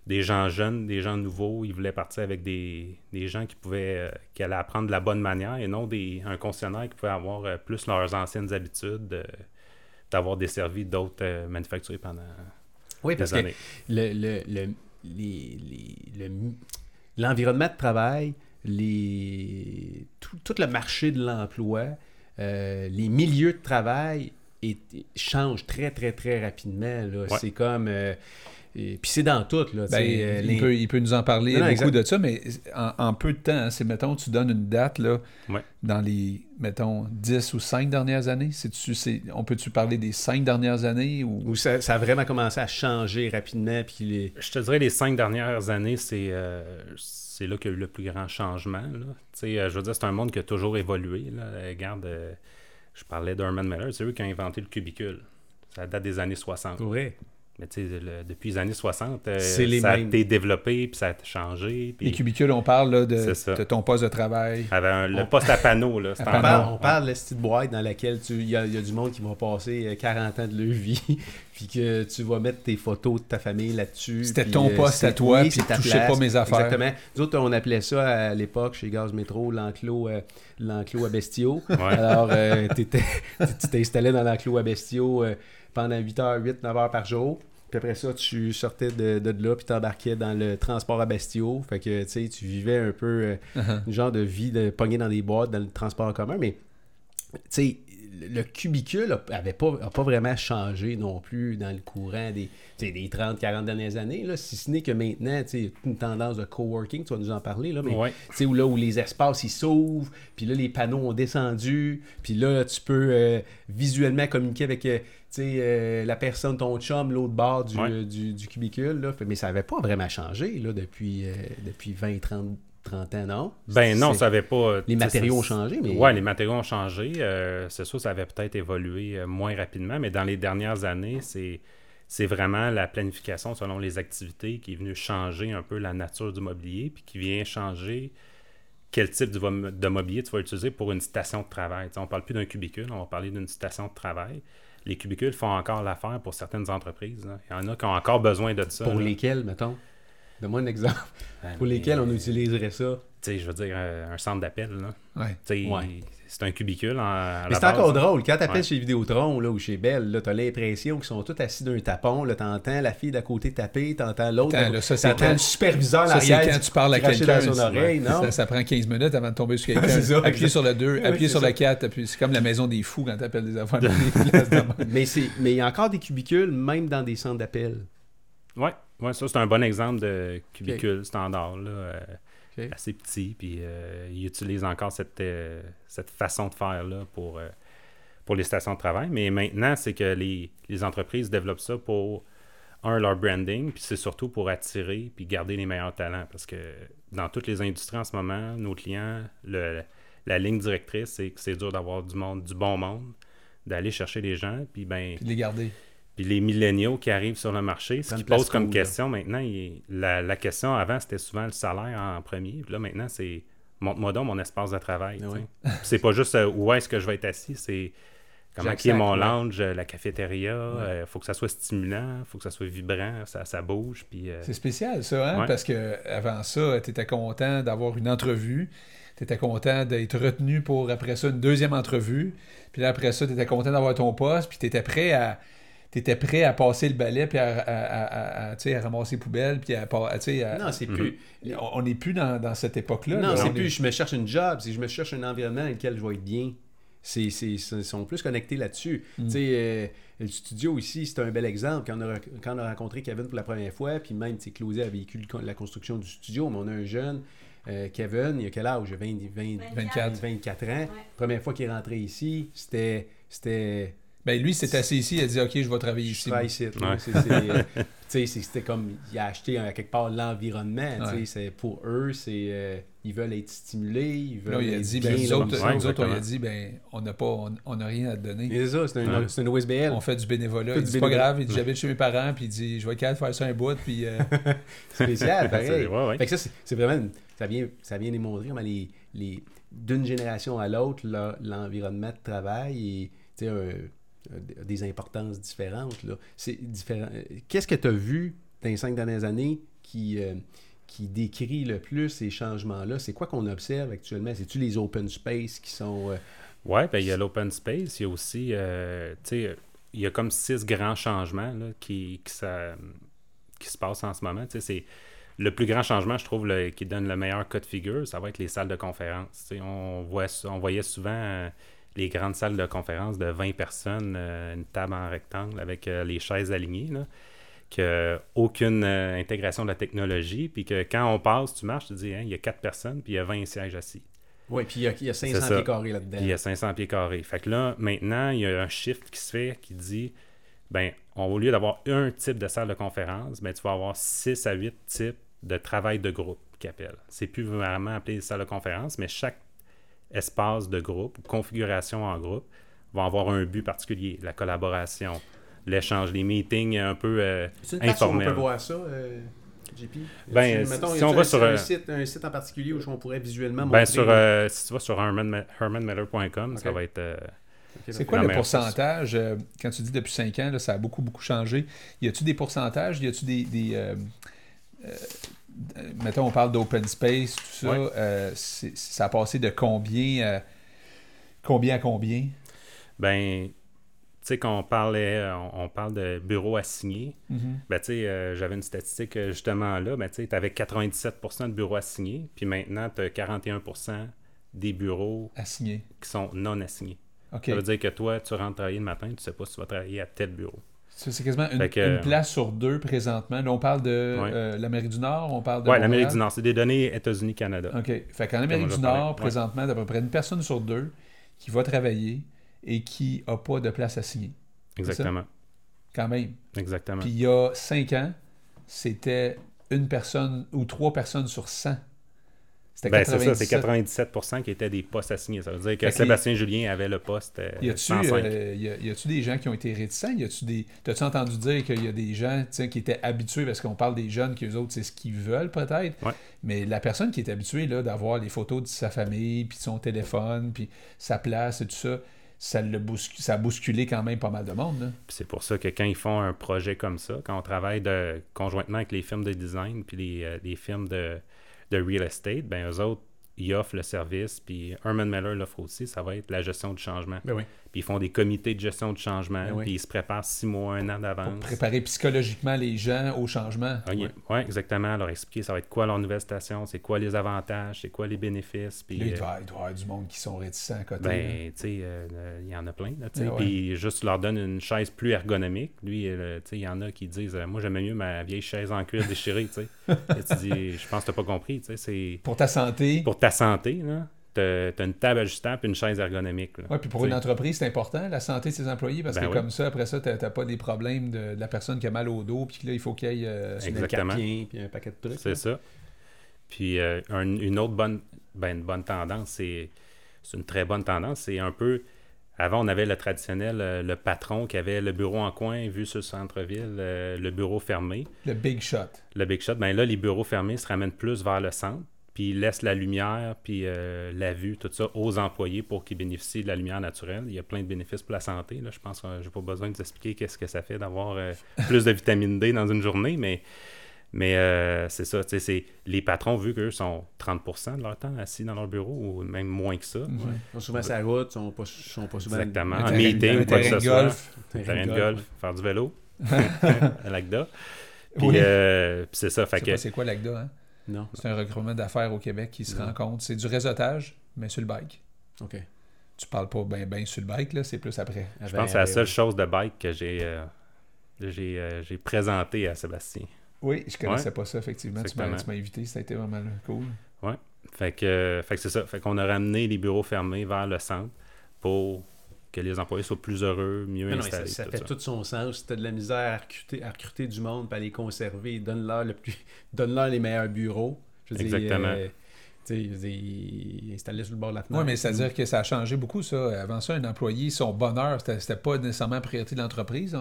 des gens jeunes, des gens nouveaux. Ils voulaient partir avec des, des gens qui pouvaient, qui allaient apprendre de la bonne manière et non des, un concessionnaire qui pouvait avoir plus leurs anciennes habitudes d'avoir desservi d'autres euh, manufacturiers pendant Oui, parce des que années. le, le, le- les- les- le- l'environnement de travail, les, tout, tout le marché de l'emploi, euh, les milieux de travail est- changent très, très, très rapidement. Ouais. C'est comme... euh, et- puis c'est dans tout. Là, tu Ben, sais, euh, il, les- peut, il peut nous en parler Non, non, beaucoup exact. de ça, mais en, en peu de temps, hein, c'est, mettons, tu donnes une date là, Ouais. dans les, mettons, 10 ou 5 dernières années. C'est, on peut-tu parler des 5 dernières années ou... où ça, ça a vraiment commencé à changer rapidement. Puis les... Je te dirais les cinq dernières années, c'est euh, c'est là qu'il y a eu le plus grand changement. là. Tu sais, euh, je veux dire, c'est un monde qui a toujours évolué. Là. Regarde, euh, je parlais d'Herman Miller, c'est eux qui ont inventé le cubicule. Ça date des années 60. Pour vrai? Mais tu sais, le- depuis les années 60, euh, les ça a mêmes. été développé, puis ça a changé. Puis Les cubicules, on parle là, de, ton poste de travail. un- le On- poste à panneau. Là, À On panneau. parle, or. on parle de la petite boîte dans laquelle tu- il y, a y a du monde qui va passer euh, 40 ans de leur vie, puis que tu vas mettre tes photos de ta famille là-dessus. C'était ton euh, poste à toi, puis touchez place. pas mes affaires. Exactement. Nous autres, on appelait ça à l'époque chez Gaz Métro l'enclos euh, l'enclos à bestiaux. Ouais. Alors, euh, tu t'installais dans l'enclos à bestiaux euh, pendant 8 heures, 8, 9 heures par jour. Puis après ça, tu sortais de, de là, puis t'embarquais dans le transport à bestiaux. Fait que, tu sais, tu vivais un peu euh, Uh-huh. une genre de vie de pogner dans des boîtes dans le transport en commun, mais tu sais, le le cubicule a- avait pas, a pas vraiment changé non plus dans le courant des, des 30-40 dernières années, là, si ce n'est que maintenant, a une tendance de coworking, tu vas nous en parler, là, mais Ouais. où, là, où les espaces ils s'ouvrent, puis là, les panneaux ont descendu, puis là, tu peux euh, visuellement communiquer avec euh, euh, la personne, ton chum, l'autre bord du, Ouais. du, du cubicule. Là. Mais ça n'avait pas vraiment changé là, depuis, euh, depuis 20, 30, 30 ans, non? Ben non, ça avait pas. Les matériaux ont changé, mais. Ouais, les matériaux ont changé. Euh, c'est sûr, ça avait peut-être évolué euh, moins rapidement, mais dans les dernières années, c'est c'est vraiment la planification selon les activités qui est venue changer un peu la nature du mobilier, puis qui vient changer quel type de, mobilier tu vas utiliser pour une station de travail. On ne parle plus d'un cubicule, on va parler d'une station de travail. Les cubicules font encore l'affaire pour certaines entreprises. là. Il y en a qui ont encore besoin de ça. Pour là. lesquels, mettons? Donne-moi un exemple. Ben, Pour lesquels on utiliserait ça. Tu sais, je veux dire, euh, un centre d'appel. là. Ouais. Tu Ouais. C'est un cubicule en, à Mais c'est encore drôle. Quand t'appelles Ouais. chez Vidéotron là, ou chez Bell, là, t'as l'impression qu'ils sont tous assis d'un tapon. Là, t'entends la fille d'à côté taper, l'autre. Là, ça, c'est T'entends quand- le superviseur Ça, c'est l'arrière quand tu parles à quelqu'un. dans son oreille, non? Ça, ça prend 15 minutes avant de tomber sur quelqu'un. C'est ça, appuyer sur le 2, Ouais, appuyer sur ça. le 4. appuyer- C'est comme la maison des fous quand tu appelles des affaires. dans des places de même. Mais c'est- mais il y a encore des cubicules, même dans des centres d'appel. Ouais, ouais, ça c'est un bon exemple de cubicule standard, là, euh, assez petit, puis euh, ils utilisent encore cette, euh, cette façon de faire là pour, pour les stations de travail. Mais maintenant, c'est que les, les entreprises développent ça pour, un, leur branding, puis c'est surtout pour attirer puis garder les meilleurs talents. Parce que dans toutes les industries en ce moment, nos clients, le, la ligne directrice, c'est que c'est dur d'avoir du monde, du bon monde, d'aller chercher les gens, puis ben... Puis de les garder. Puis les milléniaux qui arrivent sur le marché, ce qu'ils posent comme cool, là? question maintenant, il- la, la question avant, c'était souvent le salaire en premier. Puis là, maintenant, c'est montre-moi donc mon espace de travail. Puis c'est pas juste euh, où est-ce que je vais être assis, c'est comment qui est mon lounge, euh, la cafétéria. Il faut que ça soit stimulant, faut que ça soit vibrant, ça, ça bouge. Puis, euh, C'est spécial, ça, hein? Ouais. Parce que avant ça, tu étais content d'avoir une entrevue. Tu étais content d'être retenu pour, après ça, une deuxième entrevue. Puis là, après ça, tu étais content d'avoir ton poste. Puis tu étais prêt à. T'étais prêt à passer le balai, puis à, à- à- à- tu sais, à ramasser les poubelles, puis à, tu Non, c'est Mhm. plus. on n'est plus dans, dans cette époque-là. Non, c'est est- plus je me cherche une job, c'est je me cherche un environnement dans lequel je vais être bien. C'est, c'est, c'est- ils sont plus connectés là-dessus. Mm. Tu sais, euh, le studio ici, c'est un bel exemple. Quand on, a, quand on a rencontré Kevin pour la première fois, puis même, tu Claudia a vécu la construction du studio, mais on a un jeune, euh, Kevin, il a quel âge? 20, 20, 24. 24 ans. Première fois qu'il est rentré ici, c'était... Ben lui, s'est assis ici, il a dit OK, je vais travailler je ici. travaille. Ouais. Euh, C'était comme, il a acheté à quelque part l'environnement. Ouais. c'est Pour eux, c'est euh, ils veulent être stimulés, ils veulent Là, il a dit, bien ben, nous autres, comme ça. Ouais, nous autres, on a dit, ben, on n'a pas, on, on n'a rien à te donner. C'est ça, c'est un, Ouais. OSBL. On fait du bénévolat. Fait Il du dit, c'est pas grave. Il dit, j'habite chez mes parents, puis il dit, je vais être faire ça un bout, puis euh, spécial, c'est- pareil. Fait que ça, c'est vraiment, une- ça vient, ça vient démontrer comment les, les, d'une génération à l'autre, l'environnement de travail et tu sais, un- un- des importances différentes. Euh, Qu'est-ce que tu as vu dans les cinq dernières années qui, euh, qui décrit le plus ces changements-là? C'est quoi qu'on observe actuellement? C'est-tu les open space qui sont... euh, Ouais, ben, il y a l'open space, il y a aussi, euh, il y a comme six grands changements là, qui, qui, ça- qui se passent en ce moment. C'est le plus grand changement, je trouve, qui donne le meilleur cas de figure, ça va être les salles de conférence. On, voit, on voyait souvent euh, les grandes salles de conférence de 20 personnes, euh, une table en rectangle avec euh, les chaises alignées, là, que aucune euh, intégration de la technologie, puis que quand on passe, tu marches, tu te dis, hein, il y a quatre personnes, puis il y a 20 sièges assis. Oui, puis il y a, il y a 500 ça. pieds carrés là-dedans. Il y a 500 pieds carrés. Fait que là, maintenant, il y a un shift qui se fait qui dit ben, on- au lieu d'avoir un type de salle de conférence, ben, tu vas avoir 6 à 8 types de travail de groupe qui appellent. C'est plus vraiment appelé salle de conférence, mais chaque espace de groupe ou configuration en groupe va avoir un but particulier. La collaboration, l'échange, les meetings un peu euh, C'est une place où on informels. peut voir ça, euh, JP? Ben, si- mettons, on va un, sur, un euh, site, un site en particulier où on pourrait visuellement Ben, montrer... sur, euh, si tu vas sur herman- hermanmiller.com, ça va être... euh, c'est quoi le pourcentage? euh, quand tu dis depuis 5 ans, là, ça a beaucoup, beaucoup changé. Y a-tu des pourcentages? Y a-tu des. des euh, euh, euh, mettons, on parle d'open space, tout ça. Ouais. euh, ça a passé de combien à combien à combien? Ben, tu sais, quand on parlait, euh, on, on parle de bureaux assignés, ben, tu sais, euh, j'avais une statistique euh, justement là, ben, tu sais, avais 97% de bureaux assignés, puis maintenant, tu as 41% des bureaux Assigné. qui sont non assignés. Ça veut dire que toi, tu rentres travailler le matin, tu sais pas si tu vas travailler à tel bureau. C'est quasiment une, que- une place sur deux présentement. Là, on parle de Ouais. euh, l'Amérique du Nord, on parle de. Ouais, l'Amérique du Nord, c'est des données États-Unis-Canada. OK. Fait qu'en Amérique du Nord, ouais. présentement, d'à peu près une personne sur deux qui va travailler et qui n'a pas de place assignée. Exactement. Quand même. Exactement. Puis il y a cinq ans, c'était une personne ou trois personnes sur 100. C'était Ben, c'est ça, c'est 97. 97% qui étaient des postes assignés. Ça veut dire que Sébastien Julien avait le poste euh, Y a-tu 105. euh, des gens qui ont été réticents? Y a-tu des... T'as-tu entendu dire qu'il y a des gens qui étaient habitués, parce qu'on parle des jeunes, qu'eux autres, c'est ce qu'ils veulent peut-être, Ouais. mais la personne qui est habituée là, d'avoir les photos de sa famille, puis de son téléphone, puis sa place et tout ça, ça, bouscu- ça a bousculé quand même pas mal de monde. C'est pour ça que quand ils font un projet comme ça, quand on travaille de, conjointement avec les firmes de design puis les, euh, les firmes de, de real estate, ben eux autres, ils offrent le service, puis Herman Miller l'offre aussi, ça va être la gestion du changement. Ben oui. Puis ils font des comités de gestion du changement, Ben oui. puis ils se préparent six mois, un an Pour d'avance. préparer psychologiquement les gens au changement. Ah, il- ouais, exactement. Leur expliquer ça va être quoi leur nouvelle station, c'est quoi les avantages, c'est quoi les bénéfices. Puis, il euh, doit, il doit y avoir du monde qui sont réticents à côté. Ben, tu sais, euh, euh, il y en a plein, là, tu ouais. Puis juste leur donne une chaise plus ergonomique. Lui, euh, tu sais, il y en a qui disent Moi, j'aimais mieux ma vieille chaise en cuir déchirée, tu sais. Tu Je pense que t'as pas compris, tu. C'est Pour ta santé, pour ta santé, là. tu as, une table ajustable et une chaise ergonomique. Oui, puis pour une entreprise, c'est important, la santé de ses employés, parce ben que comme ça, après ça, tu n'as pas des problèmes de, la personne qui a mal au dos, puis là, il faut qu'il y ait euh, Exactement. puis un paquet de trucs. C'est ça. Puis euh, une autre bonne, ben, une bonne tendance, c'est une très bonne tendance, c'est un peu avant, on avait le traditionnel, euh, le patron qui avait le bureau en coin vu sur le centre-ville, euh, le bureau fermé. Le big shot. Le big shot. Ben là, les bureaux fermés se ramènent plus vers le centre, puis ils laissent la lumière, puis euh, la vue, tout ça aux employés pour qu'ils bénéficient de la lumière naturelle. Il y a plein de bénéfices pour la santé. Là. Je pense que je n'ai pas besoin de vous expliquer qu'est-ce que ça fait d'avoir plus de vitamine D dans une journée, mais mais euh, c'est ça, les patrons, vu qu'eux sont 30% de leur temps assis dans leur bureau, ou même moins que ça. Ils sont souvent sur la route, ils sont pas, sont pas souvent... Exactement, en meeting, quoi que ce soit. Terrain de golf, faire du vélo, à l'ACDA. Puis, euh, puis c'est ça, fait que... c'est quoi l'ACDA, hein? Non. C'est un regroupement d'affaires au Québec qui se rencontre. C'est du réseautage, mais sur le bike. OK. Tu parles pas bien ben sur le bike, là, c'est plus après. Je pense que c'est la seule chose de bike que j'ai euh, j'ai présenté à Sébastien. Oui, je connaissais pas ça, effectivement. Tu m'as invité, ça a été vraiment cool. Oui. Fait que, fait que c'est ça. Fait qu'on a ramené les bureaux fermés vers le centre pour que les employés soient plus heureux, mieux installés. ça, fait tout son sens. Si tu as de la misère à recruter, à recruter du monde, puis à les conserver, donne-leur le plus donne-leur les meilleurs bureaux. Je Exactement. Dire, euh, installés sur le bord de la fenêtre. Oui, mais c'est-à-dire que ça a changé beaucoup, ça. Avant ça, un employé, son bonheur, c'était pas nécessairement la priorité de l'entreprise.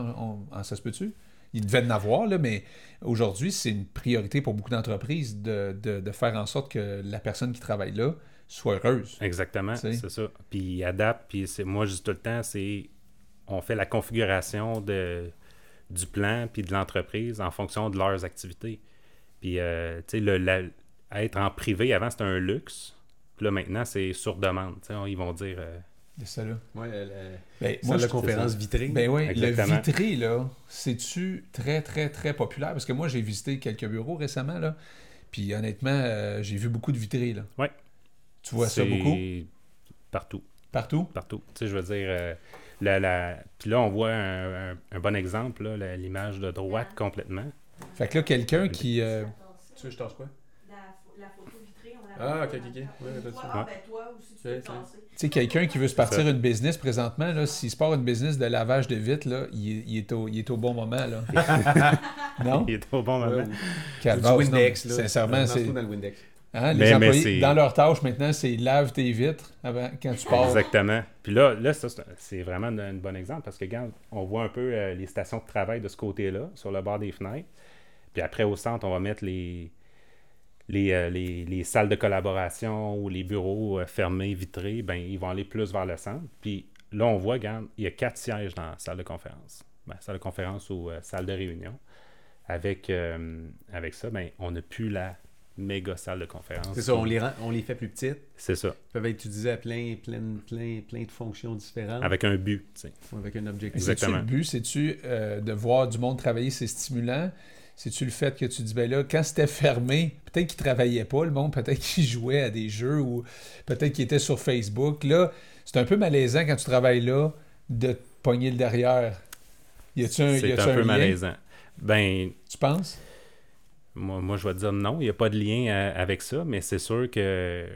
ça se peut-tu? il devait en avoir, là, mais aujourd'hui, c'est une priorité pour beaucoup d'entreprises de, de, faire en sorte que la personne qui travaille là soit heureuse. Exactement, c'est ça. Puis adapte, puis c'est moi, juste tout le temps, c'est on fait la configuration de, du plan puis de l'entreprise en fonction de leurs activités. Puis, euh, tu sais, être en privé, avant, c'était un luxe. Puis là, maintenant, c'est sur demande. Ils vont dire... Euh, de ça là. Oui, ben, moi, la conférence vitrée. Ben oui, le vitré, là, c'est-tu très, très, très populaire? Parce que moi, j'ai visité quelques bureaux récemment, là. Puis honnêtement, euh, j'ai vu beaucoup de vitrées, là. Oui. Tu vois ça beaucoup? Partout. Partout? Partout. Tu sais, je veux dire, euh, la, la... puis là, on voit un, bon exemple, l'image de droite complètement. Fait que là, quelqu'un qui... Euh, tu veux que je tasse quoi? La, photo vitrée, on Ah, ok, ok, ok. Ouais, ah, ben toi aussi, tu peux tu sais, quelqu'un qui veut se partir une business présentement, là, s'il se part une business de lavage de vitres, là, il, est au, il est au bon moment. Là. non? Il est au bon moment. Ouais, Windex, là. Sincèrement, c'est. Dans le Windex. Hein, les employés, dans leur tâche maintenant, c'est lave tes vitres avant, quand tu pars. Exactement. Puis là, là c'est vraiment un, bon exemple parce que, quand on voit un peu euh, les stations de travail de ce côté-là, sur le bord des fenêtres. Puis après, au centre, on va mettre les, euh, les, les, salles de collaboration ou les bureaux euh, fermés, vitrés, ben, ils vont aller plus vers le centre. Puis là, on voit, regarde, il y a quatre sièges dans la salle de conférence. Ben, salle de conférence ou salle de réunion. Avec, avec ça, ben, on n'a plus la méga salle de conférence. C'est ça, on les, on les fait plus petites. C'est ça. Ils peuvent être utilisés à plein, plein, plein, plein de fonctions différentes. Avec un but, tu sais. Avec un objectif. Exactement. Le but, c'est-tu de voir du monde travailler, c'est stimulant? C'est-tu le fait que tu dis, ben là, quand c'était fermé, peut-être qu'ils travaillaient pas, le monde, peut-être qu'ils jouaient à des jeux ou peut-être qu'ils étaient sur Facebook. Là, c'est un peu malaisant quand tu travailles là de te pogner le derrière. Y a-tu un, C'est un, peu malaisant. Ben. Tu penses? Moi, moi, je vais te dire non, il n'y a pas de lien euh, avec ça, mais c'est sûr que,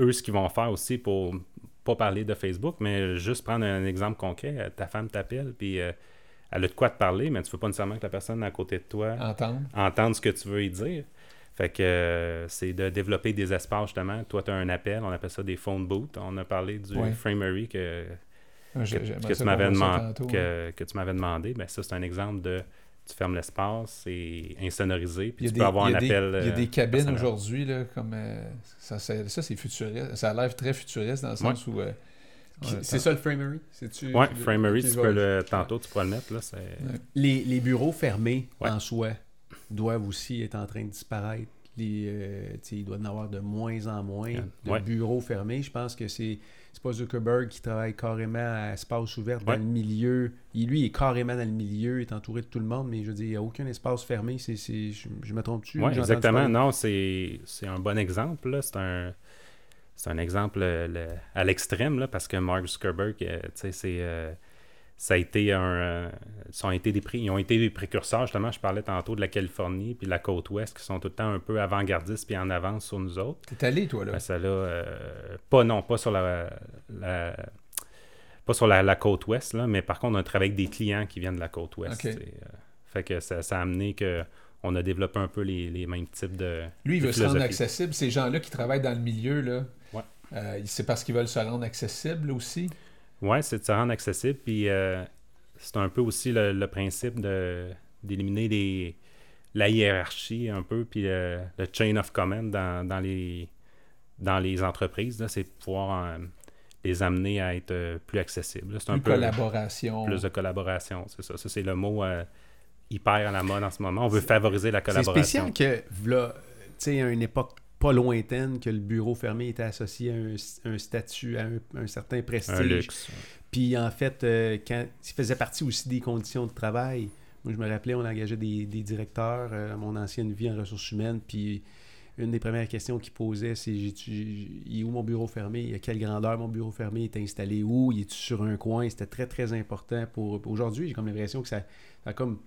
eux, ce qu'ils vont faire aussi pour pas parler de Facebook, mais juste prendre un exemple concret, euh, ta femme t'appelle, puis. Euh, elle a de quoi te parler, mais tu ne veux pas nécessairement que la personne à côté de toi entende, ce que tu veux y dire. Fait que euh, c'est de développer des espaces, justement. Toi, tu as un appel, on appelle ça des phone booths. On a parlé du Framery que, que, tu m'avais demandé, que, tu m'avais demandé. Ben, ça, c'est un exemple de tu fermes l'espace, c'est insonorisé, puis tu peux avoir un appel. Il y a des euh, cabines aujourd'hui, comme euh, ça, c'est futuriste. Ça a l'air très futuriste dans le sens où c'est ça le Framery? Oui, Framery, tu peux le, tantôt tu pourras le mettre. Là, les, les, bureaux fermés en soi doivent aussi être en train de disparaître. Les, euh, il doit y en avoir de moins en moins de bureaux fermés. Je pense que c'est c'est pas Zuckerberg qui travaille carrément à espace ouvert dans le milieu. Il, lui, il est carrément dans le milieu, il est entouré de tout le monde, mais je veux dire, il n'y a aucun espace fermé. C'est, je, je, me trompe-tu? Oui, exactement. Non, c'est, un bon exemple. C'est un c'est un exemple à l'extrême, parce que Mark Zuckerberg, euh, c'est, euh, ça a été un. euh, ça ont été des prix, ils ont été des précurseurs, justement. Je parlais tantôt de la Californie puis de la côte ouest qui sont tout le temps un peu avant-gardistes puis en avance sur nous autres. T'es allé, toi, là? Ben, ça là, euh, pas non, pas sur la, la- pas sur la, la côte ouest, là, mais par contre, on travaille avec des clients qui viennent de la côte ouest. Euh, fait que ça, ça a amené que on a développé un peu les, les mêmes types de. Lui, il de veut se rendre accessible. Ces gens-là qui travaillent dans le milieu, là, Ouais. euh, c'est parce qu'ils veulent se rendre accessible aussi? Ouais, c'est de se rendre accessible. Puis euh, c'est un peu aussi le, le principe de d'éliminer les, la hiérarchie un peu, puis le, le chain of command dans, dans les dans les entreprises. C'est de pouvoir euh, les amener à être euh, plus accessibles. C'est un Plus peu collaboration. plus de collaboration, c'est ça. Ça, c'est le mot hyper à la mode en ce moment. On veut favoriser la C'est collaboration. spécial que, là, tu sais, à une époque pas lointaine, que le bureau fermé était associé à un, un statut, à un, un certain prestige. Un luxe. Puis en fait, euh, quand il faisait partie aussi des conditions de travail. Moi, je me rappelais, on engageait des, des directeurs euh, à mon ancienne vie en ressources humaines. Puis une des premières questions qu'ils posaient, c'est est où mon bureau fermé? À quelle grandeur mon bureau fermé est installé? Où? Il est sur un coin? C'était très, très important pour. Aujourd'hui, j'ai comme l'impression que ça, ça a comme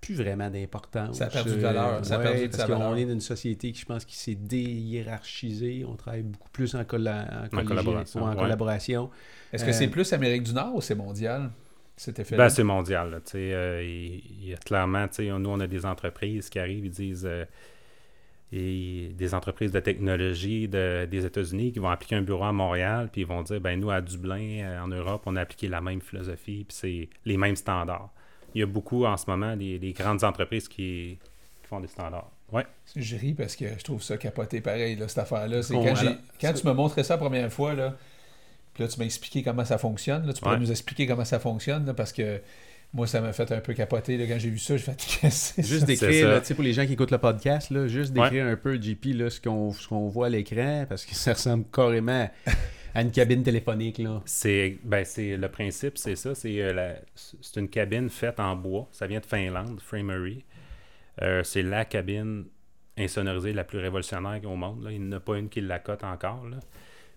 plus vraiment d'importance. Ça a perdu de valeur, ça a ouais, perdu de parce qu'on valeur. est dans une société qui, je pense, qui s'est déhiérarchisée. On travaille beaucoup plus en, colla- en, collaboration, en ouais. collaboration. Est-ce que Euh, c'est plus Amérique du Nord ou c'est mondial, cet Ben, effet-là? c'est mondial. là, tu sais, euh, il, il y a clairement, tu sais, nous, on a des entreprises qui arrivent, ils disent, euh, et des entreprises de technologie de- des États-Unis qui vont appliquer un bureau à Montréal, puis ils vont dire, ben nous, à Dublin, euh, en Europe, on a appliqué la même philosophie, puis c'est les mêmes standards. Il y a beaucoup, en ce moment, des, des grandes entreprises qui, qui font des standards. Ouais. Je ris parce que je trouve ça capoté pareil, là, cette affaire-là. C'est Bon, quand, tu m'as montré ça la première fois, là, puis là, tu m'as expliqué comment ça fonctionne. Là, tu pourrais Ouais. nous expliquer comment ça fonctionne, là, parce que moi, ça m'a fait un peu capoter. Là, quand j'ai vu ça, j'ai fait Juste d'écrire, là, tu sais, pour les gens qui écoutent le podcast, là, juste d'écrire un peu, JP, là, ce qu'on ce qu'on voit à l'écran, parce que ça ressemble carrément à une cabine téléphonique. Là. C'est ben c'est le principe, c'est ça. C'est euh, la- c'est une cabine faite en bois. Ça vient de Finlande, Framery. Euh, c'est la cabine insonorisée la plus révolutionnaire au monde. là. Il n'y en a pas une qui la cote encore. là.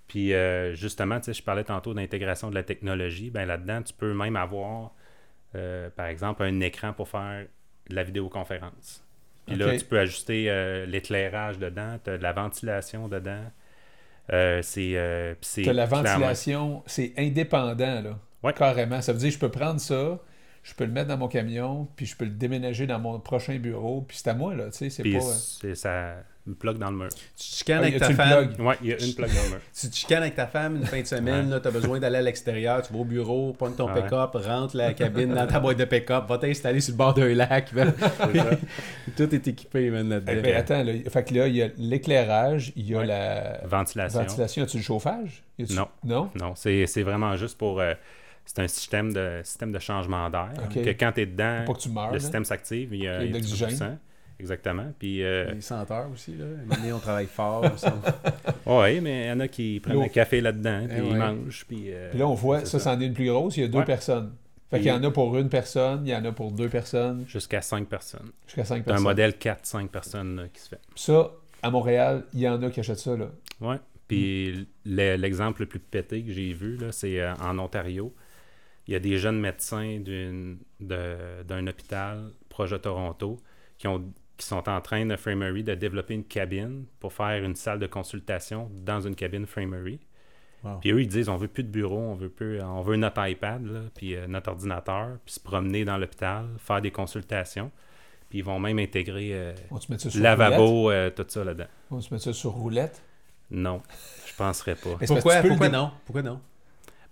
Puis euh, justement, tu sais, je parlais tantôt d'intégration de la technologie. Ben là-dedans, tu peux même avoir, euh, par exemple, un écran pour faire de la vidéoconférence. Puis là, tu peux ajuster euh, l'éclairage dedans, tu as de la ventilation dedans. Euh, c'est euh, c'est la ventilation, c'est indépendant, là. Ouais. Carrément. Ça veut dire que je peux prendre ça, je peux le mettre dans mon camion, puis je peux le déménager dans mon prochain bureau, puis c'est à moi, là, tu sais, c'est pas... euh, c'est ça me plug dans le mur. Tu te chicanes Ah, avec y ta a-tu femme? Ouais, il y a une plug dans le mur. Tu te chicanes avec ta femme une fin de semaine, Ouais. tu as besoin d'aller à l'extérieur, tu vas au bureau, prends ton Ouais. pick-up, rentre la cabine dans ta boîte de pick-up, va t'installer sur le bord d'un lac. Tout est équipé man, là-dedans. Ben, attends, là, fait que là, il y a l'éclairage, il y a Ouais. la Ventilation. ventilation. As-tu le chauffage? Y a-tu- Non. Non? Non, c'est c'est vraiment juste pour. euh, c'est un système de, système de changement d'air. Que quand tu es dedans, Pour que tu meurs. le là. système s'active. Il y a, Il y a il y a de du l'oxygène. sang. Exactement. Puis, euh, Les senteurs aussi, là. À un moment donné, on travaille fort. ouais, mais il y en a qui prennent un café là-dedans, puis Eh ils ouais. mangent. Puis, euh, Puis là, on voit, ça, c'en est une plus grosse, il y a deux Ouais. personnes. Fait qu'il y en a pour une personne, il y en a pour deux personnes, Jusqu'à 5 personnes. jusqu'à cinq C'est un personnes. modèle 4-5 personnes là, qui se fait. Ça, à Montréal, il y en a qui achètent ça, là. Ouais. Puis le- l'exemple le plus pété que j'ai vu, là, c'est euh, en Ontario. Il y a des jeunes médecins d'une- de- d'un hôpital proche de Toronto qui, ont, qui sont en train de Framery de développer une cabine pour faire une salle de consultation dans une cabine Framery. Wow. Puis eux, ils disent on veut plus de bureau, on veut plus, on veut notre iPad, là, puis euh, notre ordinateur, puis se promener dans l'hôpital, faire des consultations. Puis ils vont même intégrer euh, lavabo, euh, tout ça là-dedans. On se met ça sur roulette? Non, je penserais pas. Pourquoi, pourquoi dé- non? Pourquoi non?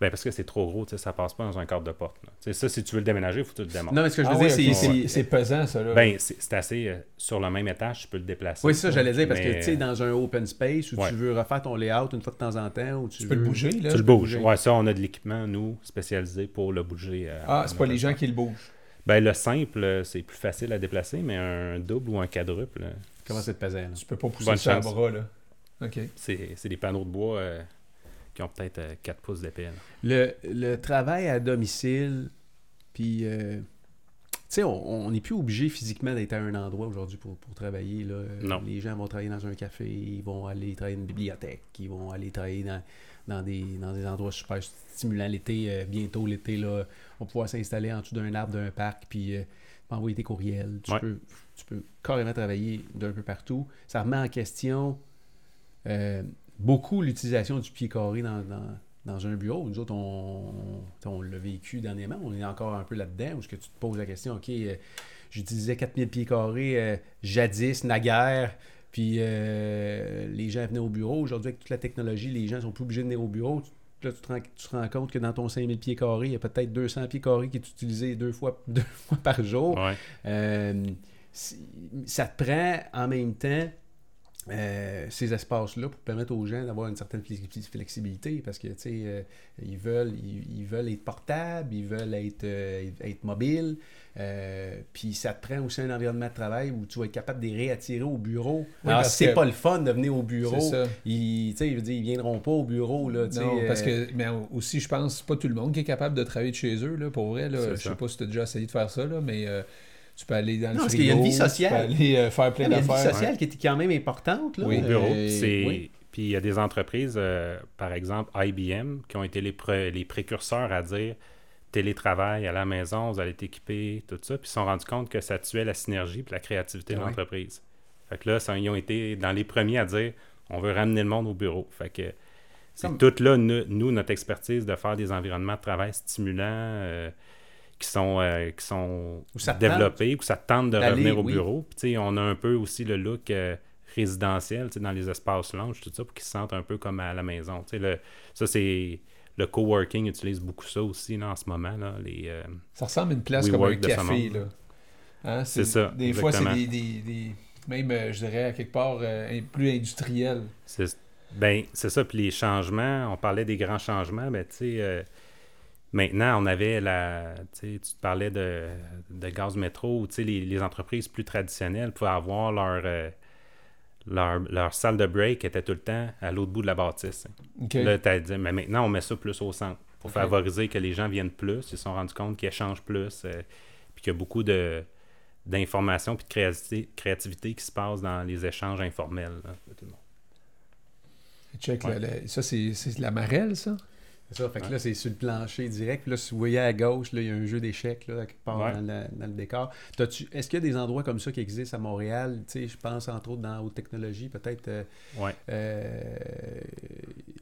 Ben parce que c'est trop gros, tu sais, ça passe pas dans un cadre de porte. là. Tu sais, ça, si tu veux le déménager, il faut que tu le démontes. Non, mais ce que je veux Ah dire, ouais, c'est- pesant, ça, là. Ben, c'est c'est assez euh, sur le même étage, tu peux le déplacer. Oui, c'est ça, j'allais dire, parce que tu sais, dans un open space où Ouais. tu veux refaire ton layout une fois de temps en temps, où tu, tu peux le veux- bouger, là. Tu le bouges. Ouais, ça, on a de l'équipement, nous, spécialisé pour le bouger. euh, Ah, c'est pas les gens qui le bougent. Ben, le simple, c'est plus facile à déplacer, mais un double ou un quadruple, euh, Comment c'est pesant, là? Tu peux pas pousser ça à bras, là. OK. c'est c'est des panneaux de bois euh, qui ont peut-être euh, 4 pouces d'épais. là. Le, le travail à domicile, puis, euh, tu sais, on on n'est plus obligé physiquement d'être à un endroit aujourd'hui pour, pour travailler. Là. Non. Les gens vont travailler dans un café, ils vont aller travailler dans une bibliothèque, ils vont aller travailler dans, dans, des, dans des endroits super stimulants. L'été, euh, bientôt, l'été, là, on va pouvoir s'installer en dessous d'un arbre, d'un parc, puis euh, envoyer tes courriels. Tu, Ouais. peux, tu peux carrément travailler d'un peu partout. Ça remet en question euh, beaucoup l'utilisation du pied carré dans, dans, dans un bureau. Nous autres, on, on, l'a vécu dernièrement. On est encore un peu là-dedans où ce que tu te poses la question, OK, euh, j'utilisais 4000 pieds carrés euh, jadis, naguère, puis euh, les gens venaient au bureau. Aujourd'hui, avec toute la technologie, les gens sont plus obligés de venir au bureau. Là, tu te, rends, tu te rends compte que dans ton 5000 pieds carrés, il y a peut-être 200 pieds carrés qui est utilisé deux fois, deux fois par jour. Ouais. Ça te prend en même temps euh, ces espaces-là pour permettre aux gens d'avoir une certaine flexi- flexibilité parce que tu sais euh, ils veulent ils, ils veulent être portables ils veulent être euh, être mobiles puis ça te prend aussi un environnement de travail où tu vas être capable de les réattirer au bureau parce c'est que- pas le fun de venir au bureau ça. ils dire, ils viendront pas au bureau là Non, parce que, mais aussi, je pense, pas tout le monde qui est capable de travailler de chez eux, là, pour vrai. Là. Je sais pas si tu as déjà essayé de faire ça, là, mais tu peux aller dans le Non, parce frigo, qu'il y a une vie Tu peux sociale. aller euh, faire plein il y a une vie d'affaires. sociale qui est quand même importante là. Oui, au bureau. Euh, puis c'est- oui. Puis il y a des entreprises, euh, par exemple IBM, qui ont été les, pré- les précurseurs à dire télétravail à la maison, vous allez être équipé, tout ça. Puis ils se sont rendus compte que ça tuait la synergie et la créativité de Ah ouais. l'entreprise. Fait que là, ça- ils ont été dans les premiers à dire on veut ramener le monde au bureau. Fait que c'est Comme- tout là, nous, nous, notre expertise de faire des environnements de travail stimulants. euh, qui sont, euh, qui sont développés, où ça te tente de revenir au oui. bureau. Puis, on a un peu aussi le look euh, résidentiel dans les espaces lounge, tout ça, pour qu'ils se sentent un peu comme à la maison. Le, ça, c'est. Le coworking utilise beaucoup ça aussi là, en ce moment. Là, les, euh, Ça ressemble à une place comme un café. Là. Hein, C'est ça, Des fois, c'est des, des, des- Même, euh, je dirais, à quelque part, plus industriel. c'est, ben, c'est ça. Puis les changements, on parlait des grands changements, mais tu sais. Maintenant, on avait la. Tu te parlais de, de gaz métro, où les, les entreprises plus traditionnelles pouvaient avoir leur, euh, leur, leur salle de break était tout le temps à l'autre bout de la bâtisse. hein. Là, as dit, mais maintenant, on met ça plus au centre pour favoriser que les gens viennent plus. Ils se sont rendus compte qu'ils échangent plus, euh, puis qu'il y a beaucoup de d'informations puis de créativité, créativité qui se passe dans les échanges informels. là, de tout le monde. Check, Ouais. ça, c'est la marelle, ça? C'est ça, fait que Ouais. là, c'est sur le plancher direct. Puis là, si vous voyez à gauche, là, il y a un jeu d'échecs là, quelque part Ouais. dans, le, dans le décor. T'as-tu- Est-ce qu'il y a des endroits comme ça qui existent à Montréal? Tu sais, je pense entre autres dans haute technologie, peut-être. euh, Ouais. euh,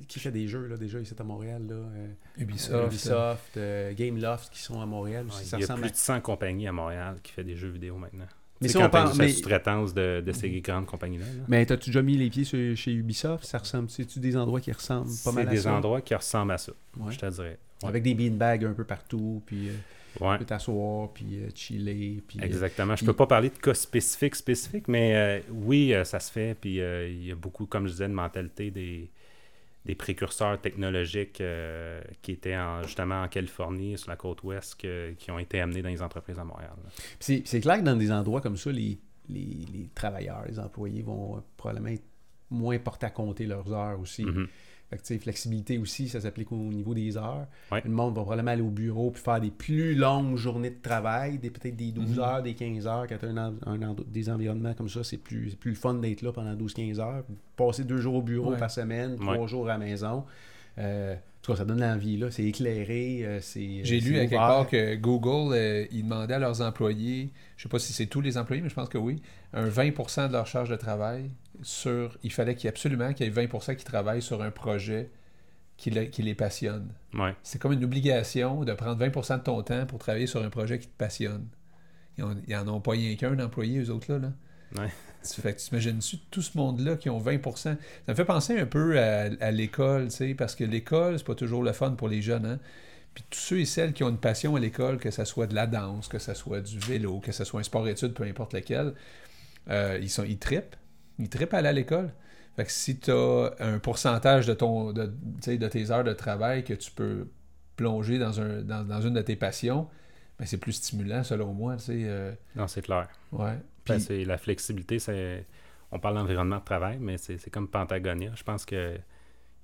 qui fait des jeux là, déjà ici à Montréal? Là, euh, Ubisoft. Ubisoft, euh, Gameloft qui sont à Montréal. aussi. Ouais, ça il y a plus à- de 100 compagnies à Montréal qui fait des jeux vidéo maintenant. Mais si on parle- mais- sous-traitance de, de ces grandes compagnies-là. là. Mais t'as-tu déjà mis les pieds sur- chez Ubisoft? Ça ressemble, c'est-tu des endroits qui ressemblent pas C'est mal à des ça? endroits qui ressemblent à ça, Ouais. je te dirais. Ouais. Avec des beanbags un peu partout, puis euh, Ouais. tu peux t'asseoir, puis euh, chiller, puis... euh, Exactement. Je puis- peux pas parler de cas spécifiques, spécifiques, mais euh, oui, euh, ça se fait. Puis il y a beaucoup, comme je disais, de mentalité des, des précurseurs technologiques euh, qui étaient en- justement en Californie, sur la côte ouest, que- qui ont été amenés dans les entreprises à Montréal. C'est clair que dans des endroits comme ça, les, les, les travailleurs, les employés vont probablement être moins portés à compter leurs heures aussi. Mhm. Fait que, flexibilité aussi, ça s'applique au niveau des heures. Ouais. Le monde va probablement aller au bureau puis faire des plus longues journées de travail, des peut-être des 12 Mhm. heures, des 15 heures. Quand tu as un, des environnements comme ça, c'est plus, c'est plus le fun d'être là pendant 12-15 heures. Passer deux jours au bureau Ouais. par semaine, trois jours à la maison. Euh, tout cas, ça donne l'envie, là. C'est éclairé, euh, c'est J'ai c'est lu à quelque ouvert. part que Google, euh, ils demandaient à leurs employés, je sais pas si c'est tous les employés, mais je pense que oui, un 20% de leur charge de travail sur. Il fallait qu'il y ait absolument qu'il y ait 20% qui travaillent sur un projet qui, le- qui les passionne. Ouais. C'est comme une obligation de prendre 20% de ton temps pour travailler sur un projet qui te passionne. Ils, ont- ils en ont pas rien qu'un d'employés, eux autres là. là. Ouais. Tu fait que tu imagines-tu tout ce monde-là qui ont 20%? Ça me fait penser un peu à, à l'école, tu sais, parce que l'école, c'est pas toujours le fun pour les jeunes, hein? Puis tous ceux et celles qui ont une passion à l'école, que ce soit de la danse, que ce soit du vélo, que ce soit un sport-études, peu importe lequel, euh, ils, sont, ils trippent. Ils trippent à aller à l'école. Fait que si tu as un pourcentage de, ton, de, de tes heures de travail que tu peux plonger dans, un, dans, dans une de tes passions, ben c'est plus stimulant selon moi. euh, Non, c'est clair. ouais. Puis- la flexibilité, c'est. On parle d'environnement de travail, mais c'est comme Pentagonia. Je pense que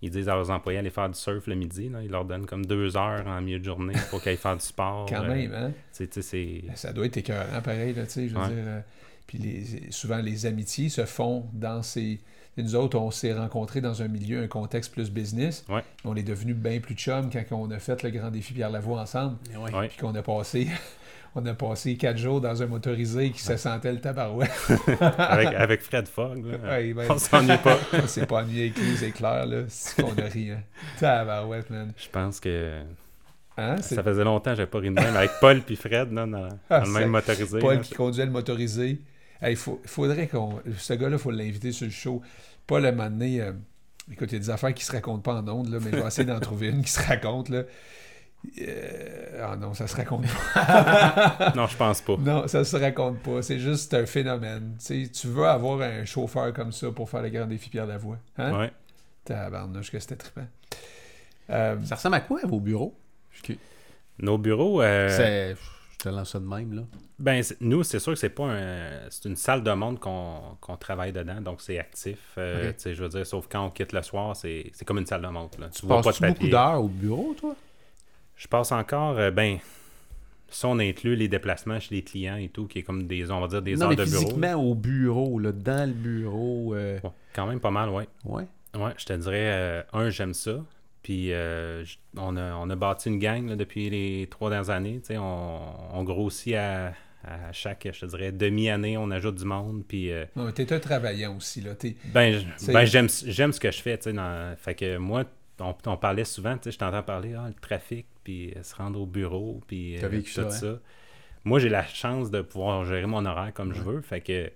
ils disent à leurs employés d'aller faire du surf le midi. là. Ils leur donnent comme deux heures en milieu de journée pour qu'ils faire du sport. quand Euh, même, hein? Ben, ça doit être écœurant, pareil, là, tu sais, je veux Ouais. dire... euh, Puis les, souvent, les amitiés se font dans ces. Et nous autres, on s'est rencontrés dans un milieu, un contexte plus business. Ouais. On est devenus bien plus chum quand on a fait le grand défi Pierre Lavoie ensemble. Ouais. Ouais. Puis qu'on a passé. On a passé quatre jours dans un motorisé qui se sentait le tabarouette. avec, avec Fred Fogg, là, Ouais, ben, on s'ennuie pas. on s'est pas ennuyé avec lui, c'est clair, là. C'est qu'on a ri, hein. Tabarouette, man. Je pense que Hein? Ça faisait longtemps que j'avais pas ri de même. Avec Paul puis Fred, là, dans, dans Ah, le même motorisé. Paul là. qui conduisait le motorisé. Il faudrait qu'on. Ce gars-là, il faut l'inviter sur le show. À un moment donné, euh, écoute, il y a des affaires qui se racontent pas en ondes, là, mais je vais essayer d'en trouver une qui se raconte. Là. Euh, Ah non, ça se raconte pas. Non, je pense pas. Non, ça se raconte pas. C'est juste un phénomène. Tu sais, tu veux avoir un chauffeur comme ça pour faire le grand défi Pierre Lavoie. Hein? Ouais. Tabarnouche que c'était trippant. Euh, Ça ressemble à quoi, vos bureaux? Nos bureaux, euh, C'est... Te lance ça de même, là? ben, nous, c'est sûr que c'est pas un. C'est une salle de monde qu'on travaille dedans, donc c'est actif. euh, Je veux dire, sauf quand on quitte le soir, c'est comme une salle de monde. Là. Tu Tu vois pas de passes beaucoup papier. d'heures au bureau, toi? Je passe encore, euh, ben, si on inclut les déplacements chez les clients et tout, qui est comme des, on va dire, des non, heures mais de bureau. physiquement au bureau, là, dans le bureau. euh, Ouais, quand même pas mal, ouais. Ouais. Ouais, je te dirais, euh, un, j'aime ça. Puis euh, on, a, on a bâti une gang là, depuis les trois dernières années. On, on grossit à, à chaque, je te dirais, demi-année, on ajoute du monde. Puis euh, t'es un travaillant aussi. Là. T'es- ben, ben, j'aime, j'aime ce que je fais. Dans- fait que moi, on, on parlait souvent, je t'entends parler, ah, le trafic, puis euh, se rendre au bureau, puis euh, vécu tout ça, hein? Moi, j'ai la chance de pouvoir gérer mon horaire comme je veux. Fait que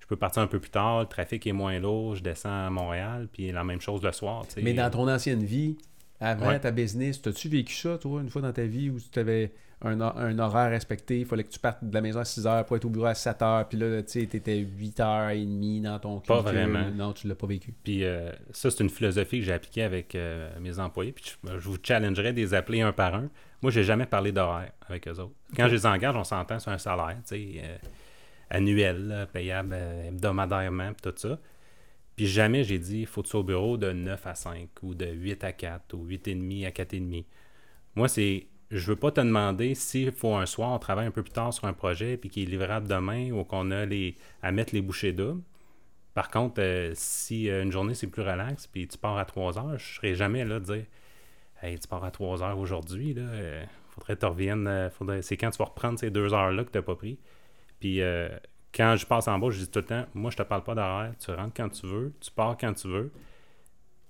je peux partir un peu plus tard, le trafic est moins lourd, je descends à Montréal, puis la même chose le soir. Mais dans ton ancienne vie, avant Ouais. ta business, t'as-tu vécu ça, toi, une fois dans ta vie où tu avais un, hor- un horaire respecté, il fallait que tu partes de la maison à 6 heures pour être au bureau à 7 heures, puis là, tu sais, t'étais 8 heures et demie dans ton Pas vraiment. Non, tu l'as pas vécu. Puis euh, ça, c'est une philosophie que j'ai appliquée avec euh, mes employés. Puis je, je vous challengerais de les appeler un par un. Moi, j'ai jamais parlé d'horaire avec eux autres. Quand je les engage, on s'entend sur un salaire, tu sais, euh, annuel, là, payable euh, hebdomadairement, puis tout ça. Puis jamais j'ai dit, faut que tu au bureau de 9 à 5 ou de 8 à 4 ou 8 et demi à 4 et demi. Moi, c'est, je veux pas te demander s'il faut un soir, on travaille un peu plus tard sur un projet puis qui est livrable demain ou qu'on a les, à mettre les bouchées doubles. Par contre, euh, si euh, une journée c'est plus relax puis tu pars à 3 heures, je serai jamais là de dire Hey, tu pars à 3 heures aujourd'hui, là, euh, faudrait que tu reviennes. euh. C'est quand tu vas reprendre ces deux heures-là que tu n'as pas pris. Puis quand je passe en bas, je dis tout le temps Moi, je te parle pas d'horaire, tu rentres quand tu veux, tu pars quand tu veux.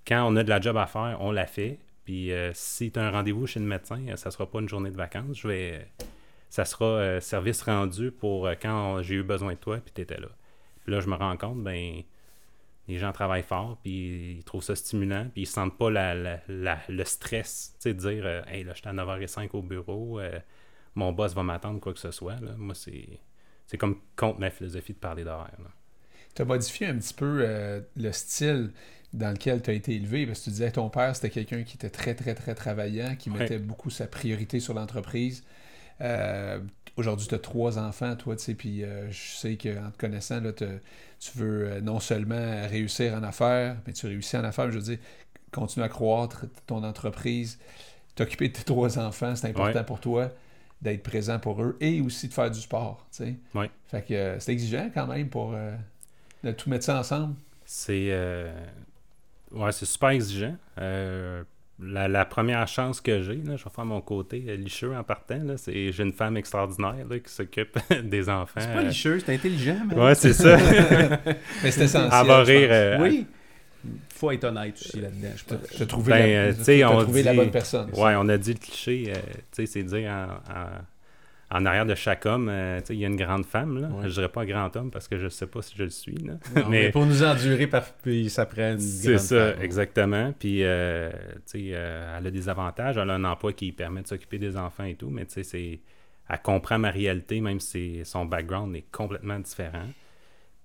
Quand on a de la job à faire, on la fait. Puis euh, si tu as un rendez-vous chez le médecin, euh, ça sera pas une journée de vacances. Je vais, euh, ça sera service rendu pour quand j'ai eu besoin de toi, puis tu étais là. Puis là, je me rends compte, ben, les gens travaillent fort, puis ils trouvent ça stimulant, puis ils sentent pas le stress, tu sais, de dire, euh, hey, là, je suis à 9h05 au bureau, mon boss va m'attendre, quoi que ce soit. Moi, c'est, c'est comme contre ma philosophie de parler d'horaire. Tu as modifié un petit peu euh, le style dans lequel tu as été élevé, parce que tu disais ton père, c'était quelqu'un qui était très, très, très travaillant, qui Ouais. mettait beaucoup sa priorité sur l'entreprise. Euh, Aujourd'hui, tu as trois enfants, toi, tu sais, puis euh, je sais qu'en te connaissant, là, te- tu veux non seulement réussir en affaires, mais tu réussis en affaires, je veux dire, continuer à croître ton entreprise, t'occuper de tes trois enfants, c'est important Ouais. pour toi d'être présent pour eux et aussi de faire du sport, tu sais. Ouais. Fait que euh, c'est exigeant quand même pour euh, de tout mettre ça ensemble. C'est, euh, ouais, c'est super exigeant. Euh, la, la première chance que j'ai, là, je vais faire mon côté euh, licheux en partant, là, c'est j'ai une femme extraordinaire là, qui s'occupe des enfants. C'est pas licheux, c'est intelligent, mais... Ouais, c'est ça. Mais c'est essentiel. Elle va je rire. euh, Oui. Faut être honnête aussi là-dedans, je pense. T'as trouvé, Ben, la, euh, tu sais, t'as on trouvé la dit- bonne personne. Ouais, on a dit le cliché, euh, tu sais, c'est dire en, en- en arrière de chaque homme, euh, tu sais, il y a une grande femme, là. Ouais. Je dirais pas grand homme parce que je sais pas si je le suis, là. Non, mais... mais pour nous endurer, par... puis ça prend une c'est ça, femme. exactement. Puis, euh, tu sais, euh, elle a des avantages. Elle a un emploi qui lui permet de s'occuper des enfants et tout, mais tu sais, c'est... Elle comprend ma réalité, même si son background est complètement différent.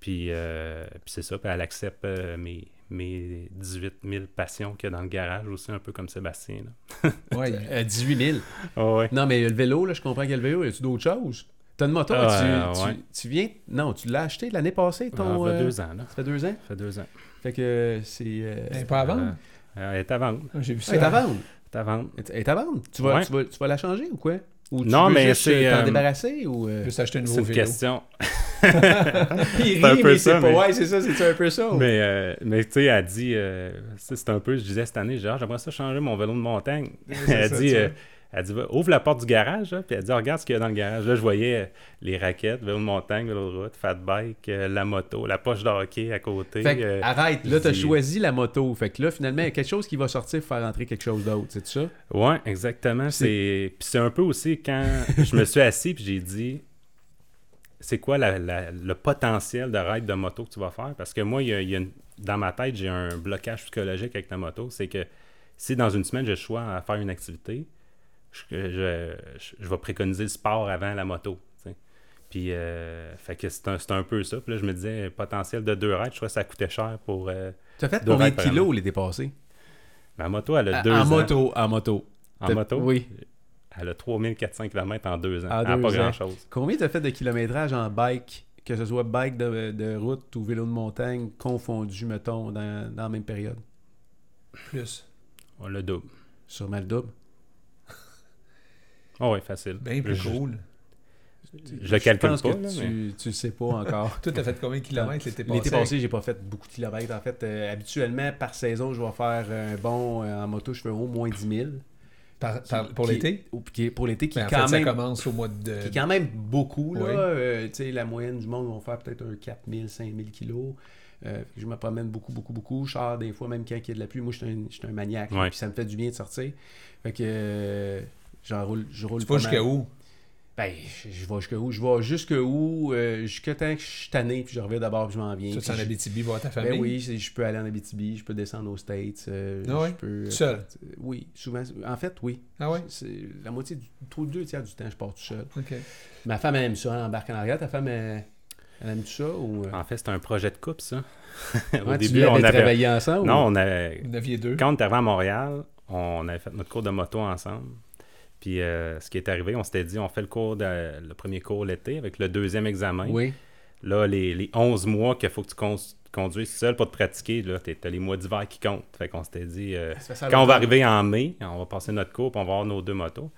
Puis, euh, puis c'est ça, puis elle accepte euh, mes, mes 18 000 passions qu'il y a dans le garage aussi, un peu comme Sébastien, Euh, 18 000. Oh, ouais. Non, mais le vélo, là, je comprends qu'il y a le vélo. Y a-tu d'autres choses? T'as une moto, Ah, tu, ouais. tu, tu viens... Non, tu l'as acheté l'année passée, ton... Ça fait euh, deux ans, là. Ça fait deux ans? Ça fait deux ans. Fait que c'est... euh, Elle pas à vendre? Euh, elle est à vendre. J'ai vu Elle est ça. à vendre? Elle est à vendre. Elle est à vendre? Tu vas, Ouais. tu vas, tu vas la changer ou quoi? Ou tu Non, veux mais juste, c'est, t'en euh, débarrasser ou... euh, Juste acheter un C'est nouveau une vélo? question. Il C'est un rit, peu mais ça, c'est pas... mais- Ouais, c'est ça, c'est un peu ça. Mais, euh, mais tu sais, elle dit, euh, c'est un peu, je disais cette année, dis, ah, j'aimerais ça changer mon vélo de montagne. elle, ça, dit, tu euh, elle dit, ouvre la porte du garage, là, puis elle dit, regarde ce qu'il y a dans le garage. Là, je voyais les raquettes, vélo de montagne, vélo de route, fat bike, la moto, la poche de hockey à côté. Fait que, arrête, là, t'as dis- choisi la moto. Fait que là, finalement, il y a quelque chose qui va sortir pour faire rentrer quelque chose d'autre, c'est ça? Ouais, exactement. C'est puis c'est un peu aussi quand je me suis assis puis j'ai dit c'est quoi la- la- le potentiel de ride de moto que tu vas faire? Parce que moi il y a, il y a une- dans ma tête j'ai un blocage psychologique avec la moto. C'est que si dans une semaine j'ai le choix à faire une activité je, je, je- je vais préconiser le sport avant la moto tu puis euh, fait que c'est un, peu ça. Puis là je me disais potentiel de deux rides je crois que ça coûtait cher pour euh, T'as fait Deux combien rides de kilos l'été passé? ma moto elle a En deux ans. moto, en moto. en moto? Oui. Elle a 3400 km en deux ans En elle a deux pas ans. grand chose Combien t'as fait de kilométrage en bike, que ce soit bike de, de route ou vélo de montagne, confondu, mettons, dans, dans la même période? Plus. On le double. Sûrement le double. Oh, ouais, facile. Bien plus je, cool. Je le calcule pense pas, que là, tu, mais- tu le sais pas encore. Toi, t'as fait combien de kilomètres l'été passé? L'été passé, j'ai pas fait beaucoup de kilomètres. En fait, euh, habituellement, par saison, je vais faire un bon euh, en moto, je fais au moins 10 000. Par- par- pour l'été? Pour l'été, qui, Ben, en est quand fait, même, ça commence au mois de... qui est quand même beaucoup. Là. Oui. Euh, tu sais, la moyenne du monde va faire peut-être un 4 000, 5 000 kilos. Euh, je me promène beaucoup, beaucoup, beaucoup. Je sors des fois, même quand il y a de la pluie. Moi, je suis un, je suis un maniaque. Ouais. Puis ça me fait du bien de sortir. Fait que euh, j'en roule, je roule Tu pas jusqu'à où? Ben, je, vais jusqu'à où? Je vais jusqu'à où? Euh, jusqu'à temps que je suis tanné, puis je reviens d'abord, puis je m'en viens. Tu Puis en je- Abitibi voir ta famille? Ben oui, c'est- je peux aller en Abitibi, je peux descendre aux States. euh, Ah ouais? je peux, Tout seul? Oui, souvent. En fait, oui. Ah ouais? C'est la moitié du trop deux tiers du temps, je pars tout seul. OK. Ma femme elle aime ça, elle embarque en arrière. Ta femme, elle, elle aime ça ou euh? En fait, c'était un projet de couple, ça. Au début, on avait. travaillé ensemble? Non, ou- on avait. Vous aviez deux? Quand on est arrivé à Montréal, on avait fait notre cours de moto ensemble. Puis euh, ce qui est arrivé, on s'était dit, on fait le cours de- le premier cours l'été avec le deuxième examen. Oui. Là, les, les 11 mois qu'il faut que tu con- conduises seul pour te pratiquer, là, t'as les mois d'hiver qui comptent. Fait qu'on s'était dit, euh, Ça fait ça quand on va arriver en mai, on va passer notre cours, puis on va avoir nos deux motos.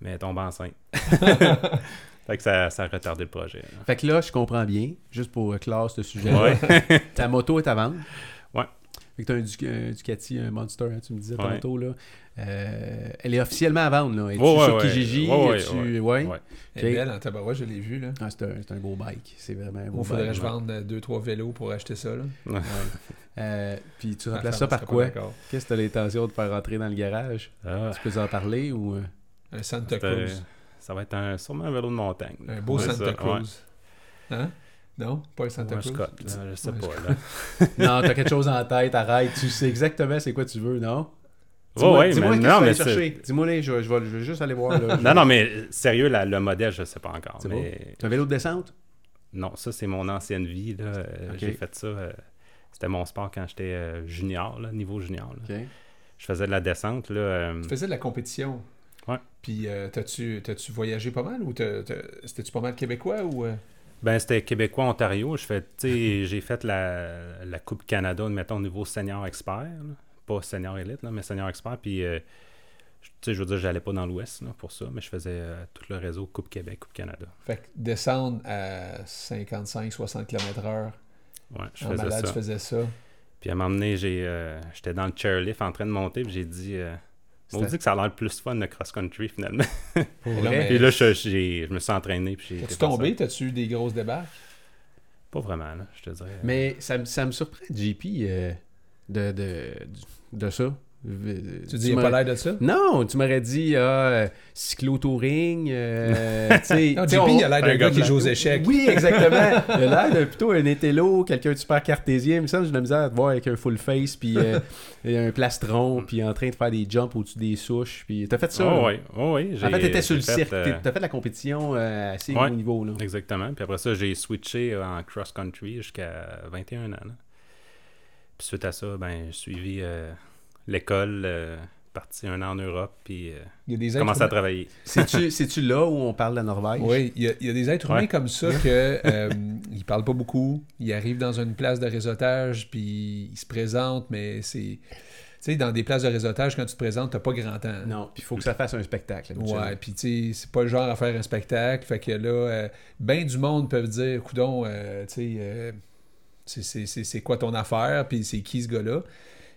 Mais elle tombe enceinte. fait que ça, ça a retardé le projet. là. Fait que là, je comprends bien, juste pour euh, clore ce sujet Ouais. Ta moto est à vendre? Ouais. Fait que t'as un Ducati, un Monster, hein, tu me disais Ouais. tantôt. Là. Euh, elle est officiellement à vendre. Là. Es-tu Ouais, ouais, sur ouais. Kijiji? Ouais, ouais, Es-tu- ouais. ouais? Ouais. Elle est Ok. belle en tabarouette, je l'ai vue, là. Ah, c'est un, c'est un beau bike. C'est vraiment un beau Moi, faudrait que je vende euh, deux, trois vélos pour acheter ça, là. Ouais. Euh, puis tu Ma remplaces ça par quoi? Qu'est-ce que tu as l'intention de faire rentrer dans le garage? Ah, Tu peux en parler ou... euh? Un Santa c'est un- Cruz. ça va être un, sûrement un vélo de montagne. là. Un beau Ouais, Santa ça, ouais. Cruz. Hein? Non? Pas un Santa un Cruz? Scott, là, je sais pas. Là. Non, t'as quelque chose en tête, arrête. Tu sais exactement c'est quoi tu veux, non? Dis-moi ouais, dis-moi mais non, mais chercher. Dis-moi, là, je, vais- je vais, je vais juste aller voir. Là. Non, non, mais euh, sérieux, la- le modèle, je sais pas encore. C'est mais... Tu as un vélo de descente? Non, ça, c'est mon ancienne vie. là. Euh. J'ai fait ça. euh, C'était mon sport quand j'étais euh, junior, là, niveau junior. là. Je faisais de la descente. Là, Tu faisais de la compétition. Ouais. Puis, t'as-tu, t'as-tu voyagé pas mal ou t'as- t'as- c'était-tu pas mal québécois ou. Ben, c'était Québécois, Ontario. Je fais, j'ai fait la, la Coupe Canada, mettons, au niveau senior expert. là. Pas senior élite, là, mais senior expert. Puis, euh, je- tu sais, je veux dire, j'allais pas dans l'Ouest là, pour ça, mais je faisais euh, tout le réseau Coupe Québec, Coupe Canada. Fait que descendre à 55-60 km/h Ouais, je en faisais malade, ça. tu faisais ça. Puis, à un moment donné, j'ai, euh, j'étais dans le chairlift en train de monter, puis j'ai dit, euh, on C'était- dit que ça a l'air plus fun le cross-country, finalement. Pour vrai? mais- Puis là, je, j'ai- je me suis entraîné, puis faire tombé? T'as-tu eu des grosses débarques? Pas vraiment, là, je te dirais. Mais ça, me- ça me surprend, JP, euh, de, de, de ça. Tu dis, il pas l'air de ça? Non, tu m'aurais dit ah, euh, cyclo-touring. euh, tu sais- Non, JP, on- il a l'air d'un un gars qui joue aux échecs. Oui, exactement. Il a l'air de plutôt un étello, quelqu'un de super cartésien. Il me semble que j'ai de la misère à te voir avec un full face, puis euh, et un plastron, puis en train de faire des jumps au-dessus des souches. Puis t'as fait ça. Oh, oui, oh, oui. En fait, t'étais sur le fait, cirque. euh, T'as fait la compétition euh, assez Ouais. haut niveau. Là. Exactement. Puis après ça, j'ai switché en cross-country jusqu'à 21 ans. là. Puis suite à ça, ben, j'ai suivi euh, l'école, euh, parti un an en Europe, puis euh, commencé à travailler. C'est-tu là où on parle de la Norvège? Oui, il y, a, il y a des êtres humains comme ça que euh, ils parlent pas beaucoup, ils arrivent dans une place de réseautage puis ils se présentent, mais c'est sais, dans des places de réseautage, quand tu te présentes, t'as pas grand temps. Non, puis il faut que ça fasse un spectacle. Ouais, puis tu sais, c'est pas le genre à faire un spectacle. Fait que là, euh, ben du monde peuvent dire, coudon, euh, tu sais, euh, c'est- quoi ton affaire, puis c'est qui ce gars-là?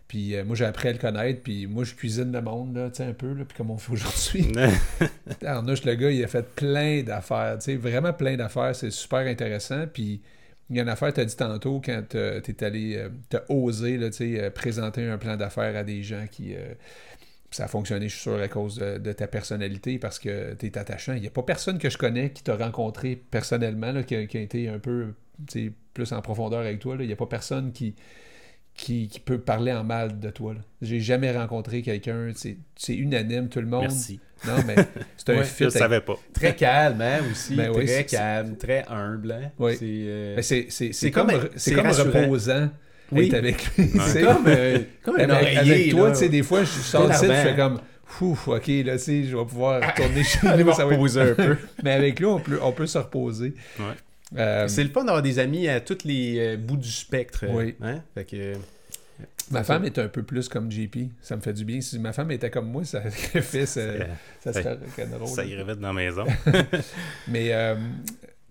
Puis euh, moi, j'ai appris à le connaître, puis moi, je cuisine le monde, là, tu sais, un peu, là, puis comme on fait aujourd'hui. Arnouche, le gars, il a fait plein d'affaires, tu sais, vraiment plein d'affaires. C'est super intéressant. Puis il y a une affaire, tu as dit tantôt, quand tu es allé, euh, t'as osé, là, tu sais, euh, présenter un plan d'affaires à des gens qui. euh, ça a fonctionné, je suis sûr, à cause de, de ta personnalité, parce que tu es attachant. Il n'y a pas personne que je connais qui t'a rencontré personnellement, là, qui, a, qui a été un peu tu plus en profondeur avec toi. là. Il n'y a pas personne qui, qui, qui peut parler en mal de toi. J'ai jamais rencontré quelqu'un. C'est c'est unanime, tout le monde. Merci. Non, mais c'est un Ouais, fit. Je avec- savais pas. Très calme, hein, aussi. Ben très calme, très humble. Hein. Oui. C'est, euh, Mais c'est comme, comme- reposant Oui. être avec lui. c'est comme, euh, comme un avec, oreiller. avec toi, tu sais, des fois, je sors de je fais comme, ouf, ok, là, tu sais, je vais pouvoir retourner chez nous. me ça va reposer un peu. Mais avec lui, on peut, on peut se reposer. Ouais. Euh, C'est le fun d'avoir des amis à tous les euh, bouts du spectre. Oui. Hein? Fait que, euh, ma femme est un peu plus comme JP. Ça me fait du bien. Si ma femme était comme moi, ça fait ça, ça serait drôle. Ça irait vite dans la maison. Mais euh,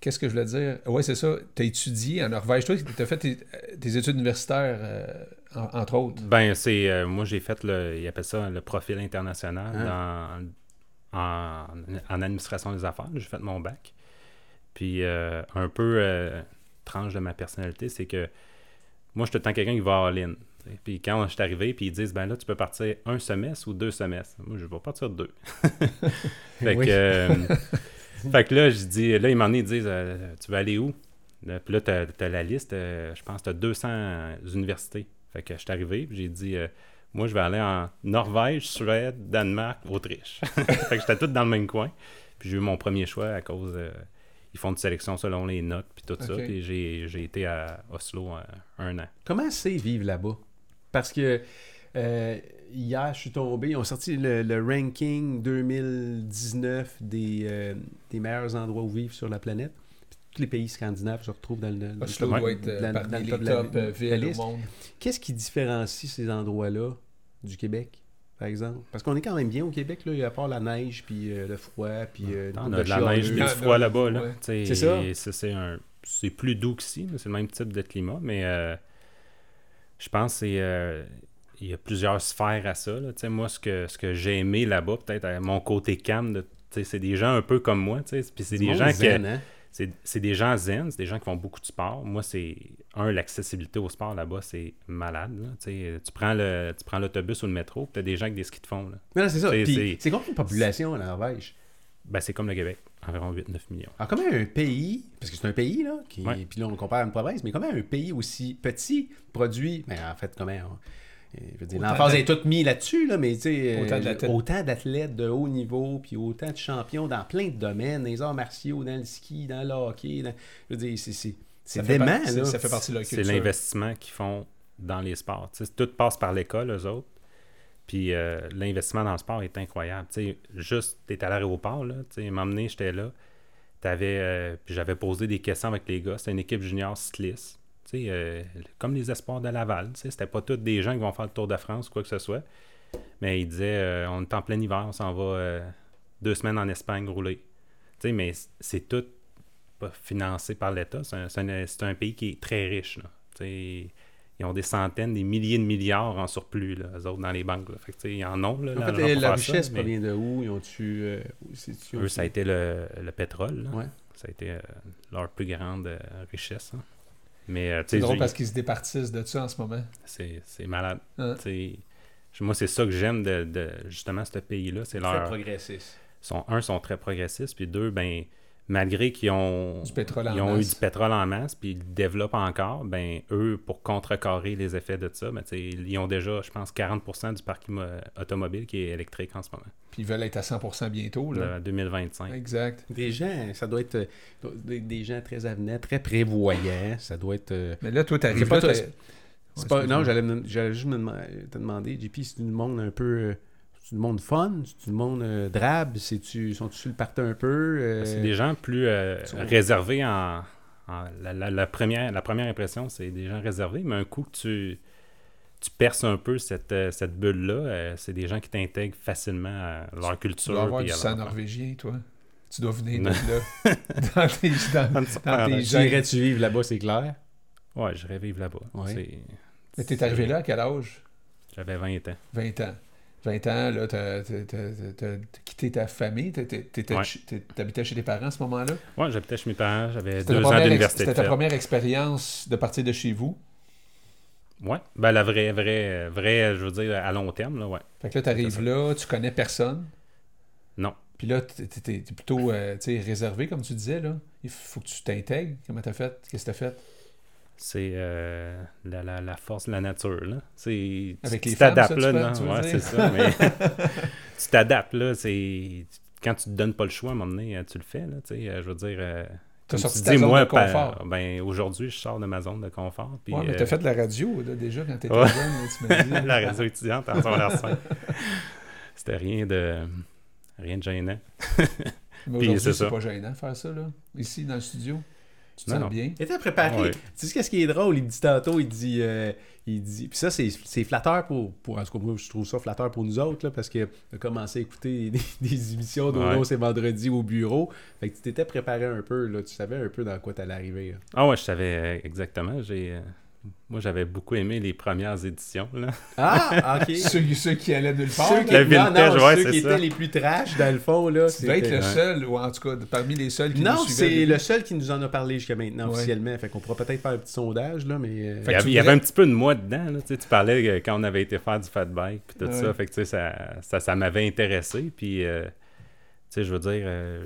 qu'est-ce que je voulais dire? Ouais, c'est ça. Tu as étudié en Norvège. Toi, tu as fait tes, tes études universitaires, euh, en- entre autres. Ben, c'est. euh, moi, j'ai fait le. Ils appellent ça le profil international dans, en, en administration des affaires. J'ai fait mon bac. Puis, euh, un peu euh, tranche de ma personnalité, c'est que moi, je suis tout le temps quelqu'un qui va all-in. Puis, quand je suis arrivé, puis ils disent, ben là, tu peux partir un semestre ou deux semestres. Moi, je vais partir deux. fait, que, euh, fait que là, je dis, là, ils m'en disent, tu veux aller où? Puis là, tu as, la liste, je pense que tu as 200 universités. Fait que je suis arrivé, puis j'ai dit, moi, je vais aller en Norvège, Suède, Danemark, Autriche. fait que j'étais tout dans le même coin. Puis j'ai eu mon premier choix à cause. euh, ils font une sélection selon les notes, puis tout ça. Puis j'ai j'ai été à Oslo euh, un an. Comment c'est vivre là-bas? Parce que euh, hier, je suis tombé, ils ont sorti le, le ranking 2019 des, euh, des meilleurs endroits où vivre sur la planète. Puis tous les pays scandinaves se retrouvent dans le, dans le Oslo doit être euh, dans- parmi dans le les top euh, villes au monde. Qu'est-ce qui différencie ces endroits-là du Québec, par exemple? Parce qu'on est quand même bien au Québec, là, à part la neige, puis euh, le froid, puis euh, On a coupe de la neige, puis du non, froid là-bas. Là. C'est ça. c'est un... Plus doux qu'ici, c'est le même type de climat. Mais euh, je pense que c'est... euh, il y a plusieurs sphères à ça. là. Moi, ce que, ce que j'ai aimé là-bas, peut-être à mon côté calme, de- c'est des gens un peu comme moi. Puis c'est des gens qui... hein? C'est des gens zen, c'est des gens qui font beaucoup de sport. Moi, c'est un, l'accessibilité au sport là-bas, c'est malade. là. Tu prends le tu prends l'autobus ou le métro, tu as des gens avec des skis de fond. Là. Mais non, c'est ça. C'est- combien de population en Norvège? Ben, c'est comme le Québec, environ 8-9 millions. Alors, comment un pays, parce que c'est un pays, là, qui, Ouais. puis là, on le compare à une province, mais comment un pays aussi petit produit, ben, en fait, comment, on- je veux dire, Autant l'emphase est toute mise là-dessus, là, mais tu sais, euh, Autant d'athlètes. de haut niveau, puis autant de champions dans plein de domaines, dans les arts martiaux, dans le ski, dans le hockey, dans- je veux dire, c'est, c'est, c'est Ça fait dément, là. Ça fait partie de leur C'est l'investissement qu'ils font dans les sports. Tu sais, tout passe par l'école, eux autres. Puis euh, l'investissement dans le sport est incroyable. Tu sais, juste, tu à l'aéroport, là. Tu sais, m'emmener, j'étais là. T'avais, euh, puis j'avais posé des questions avec les gars. C'était une équipe junior cycliste. Euh, comme les espoirs de Laval. C'était pas tous des gens qui vont faire le Tour de France ou quoi que ce soit. Mais ils disaient, euh, on est en plein hiver, on s'en va euh, deux semaines en Espagne rouler. Mais c'est tout pas financé par l'État. C'est un, pays qui est très riche. Là. Ils ont des centaines, des milliers de milliards en surplus, là, eux autres, dans les banques. Là. Fait que, tu sais, ils en ont. Là, En l'argent fait, pour la ça, richesse mais provient de où? Ils euh, c'est-tu- Eux, ça a été le, le pétrole. Ouais. Ça a été leur plus grande richesse. hein. Mais euh, C'est drôle parce qu'ils se départissent de ça en ce moment. c'est c'est malade. Hein? Tu sais, Moi, c'est ça que j'aime de, de, justement ce pays-là. C'est Très leur. progressiste. Sont, un, sont très progressistes, puis deux, ben, malgré qu'ils ont, Du pétrole en ils ont eu du pétrole en masse, puis ils le développent encore, ben, eux, pour contrecarrer les effets de ça, ben, tu sais, ils ont déjà, je pense, 40% du parc automobile qui est électrique en ce moment, Puis ils veulent être à 100% bientôt. Là. de 2025. Exact. Des gens, ça doit être euh, des, des gens très avenants, très prévoyants. Ça doit être... euh, Mais là, toi, t'arrives pas là. Ouais, pas, non, j'allais, juste me demander, JP, c'est du monde un peu. C'est du monde fun, c'est du monde euh, drabe, c'est-tu, sont-tu sur le parti un peu? Euh, C'est des gens plus euh, réservés en. en- la, la- la première, la première impression, c'est des gens réservés, mais un coup que tu, tu perces un peu cette, euh, cette bulle-là, c'est des gens qui t'intègrent facilement à leur Tu culture. dois avoir du sang leur- norvégien, toi. Tu dois venir de là. dans tes, dans, dans tes Tu gènes. irais-tu vivre là-bas, c'est clair? Ouais, je rêvais vivre là-bas. Ouais. Mais t'es arrivé là à quel âge? J'avais 20 ans. 20 ans. 20 ans, là, t'as quitté ta famille. T'étais Ouais. T'habitais chez tes parents à ce moment-là? Ouais, j'habitais chez mes parents, j'avais deux ans d'université C'était ta première expérience de partir de chez vous? Ouais, ben la vraie, vraie, vraie, je veux dire, à long terme, là, ouais. Fait que là, t'arrives là, tu connais personne? Non. Puis là, t'es plutôt euh, réservé, comme tu disais. là. Il faut que tu t'intègres. Comment t'as fait? Qu'est-ce que t'as fait? C'est euh, la, la, la force de la nature, là. C'est, Avec tu, t'adaptes, là, non? tu Ouais, c'est ça, mais tu t'adaptes, là, c'est... Quand tu te donnes pas le choix, à un moment donné, euh, tu le fais, là, tu sais, euh, je veux dire... euh, sorti tu ta dis, moi, de confort. par- ben, aujourd'hui, je sors de ma zone de confort, puis... ouais, mais euh, t'as fait de la radio, là, déjà, quand t'étais Ouais. jeune, tu m'as dit. la radio étudiante en secondaire 5. C'était rien de... Rien de gênant. Mais aujourd'hui, c'est c'est pas gênant de faire ça, là. Ici, dans le studio. Tu te Non, sens non. bien? Il était préparé. Ouais. Tu sais qu'est-ce qui est drôle? Il dit tantôt, il dit. euh, il dit puis ça, c'est c'est flatteur pour, pour. En tout cas, moi, je trouve ça flatteur pour nous autres, là, parce que a commencé à écouter des, des émissions d'Ono, Ouais. c'est vendredi au bureau. Fait que tu t'étais préparé un peu, là. Tu savais un peu dans quoi t'allais arriver. là. Ah ouais, je savais euh, exactement. J'ai... Moi, j'avais beaucoup aimé les premières éditions, là. Ah, ok. Ceux, ceux qui allaient nulle part. Ceux qui, Le non, vintage, non, ouais, ceux qui ça. étaient les plus trash, dans le fond, là. Tu devais être le Ouais. seul, ou en tout cas, parmi les seuls qui Non, nous suivaient. c'est le seul qui nous en a parlé jusqu'à maintenant Ouais. officiellement. Fait qu'on pourra peut-être faire un petit sondage, là, mais. euh, Il y, avait, tu il y avait voudrais- un petit peu de moi dedans. Là, tu, sais, tu parlais euh, quand on avait été faire du fat bike puis tout Ouais. ça. Fait que tu sais, ça, ça, ça m'avait intéressé. Puis, euh, tu sais, je veux dire, euh,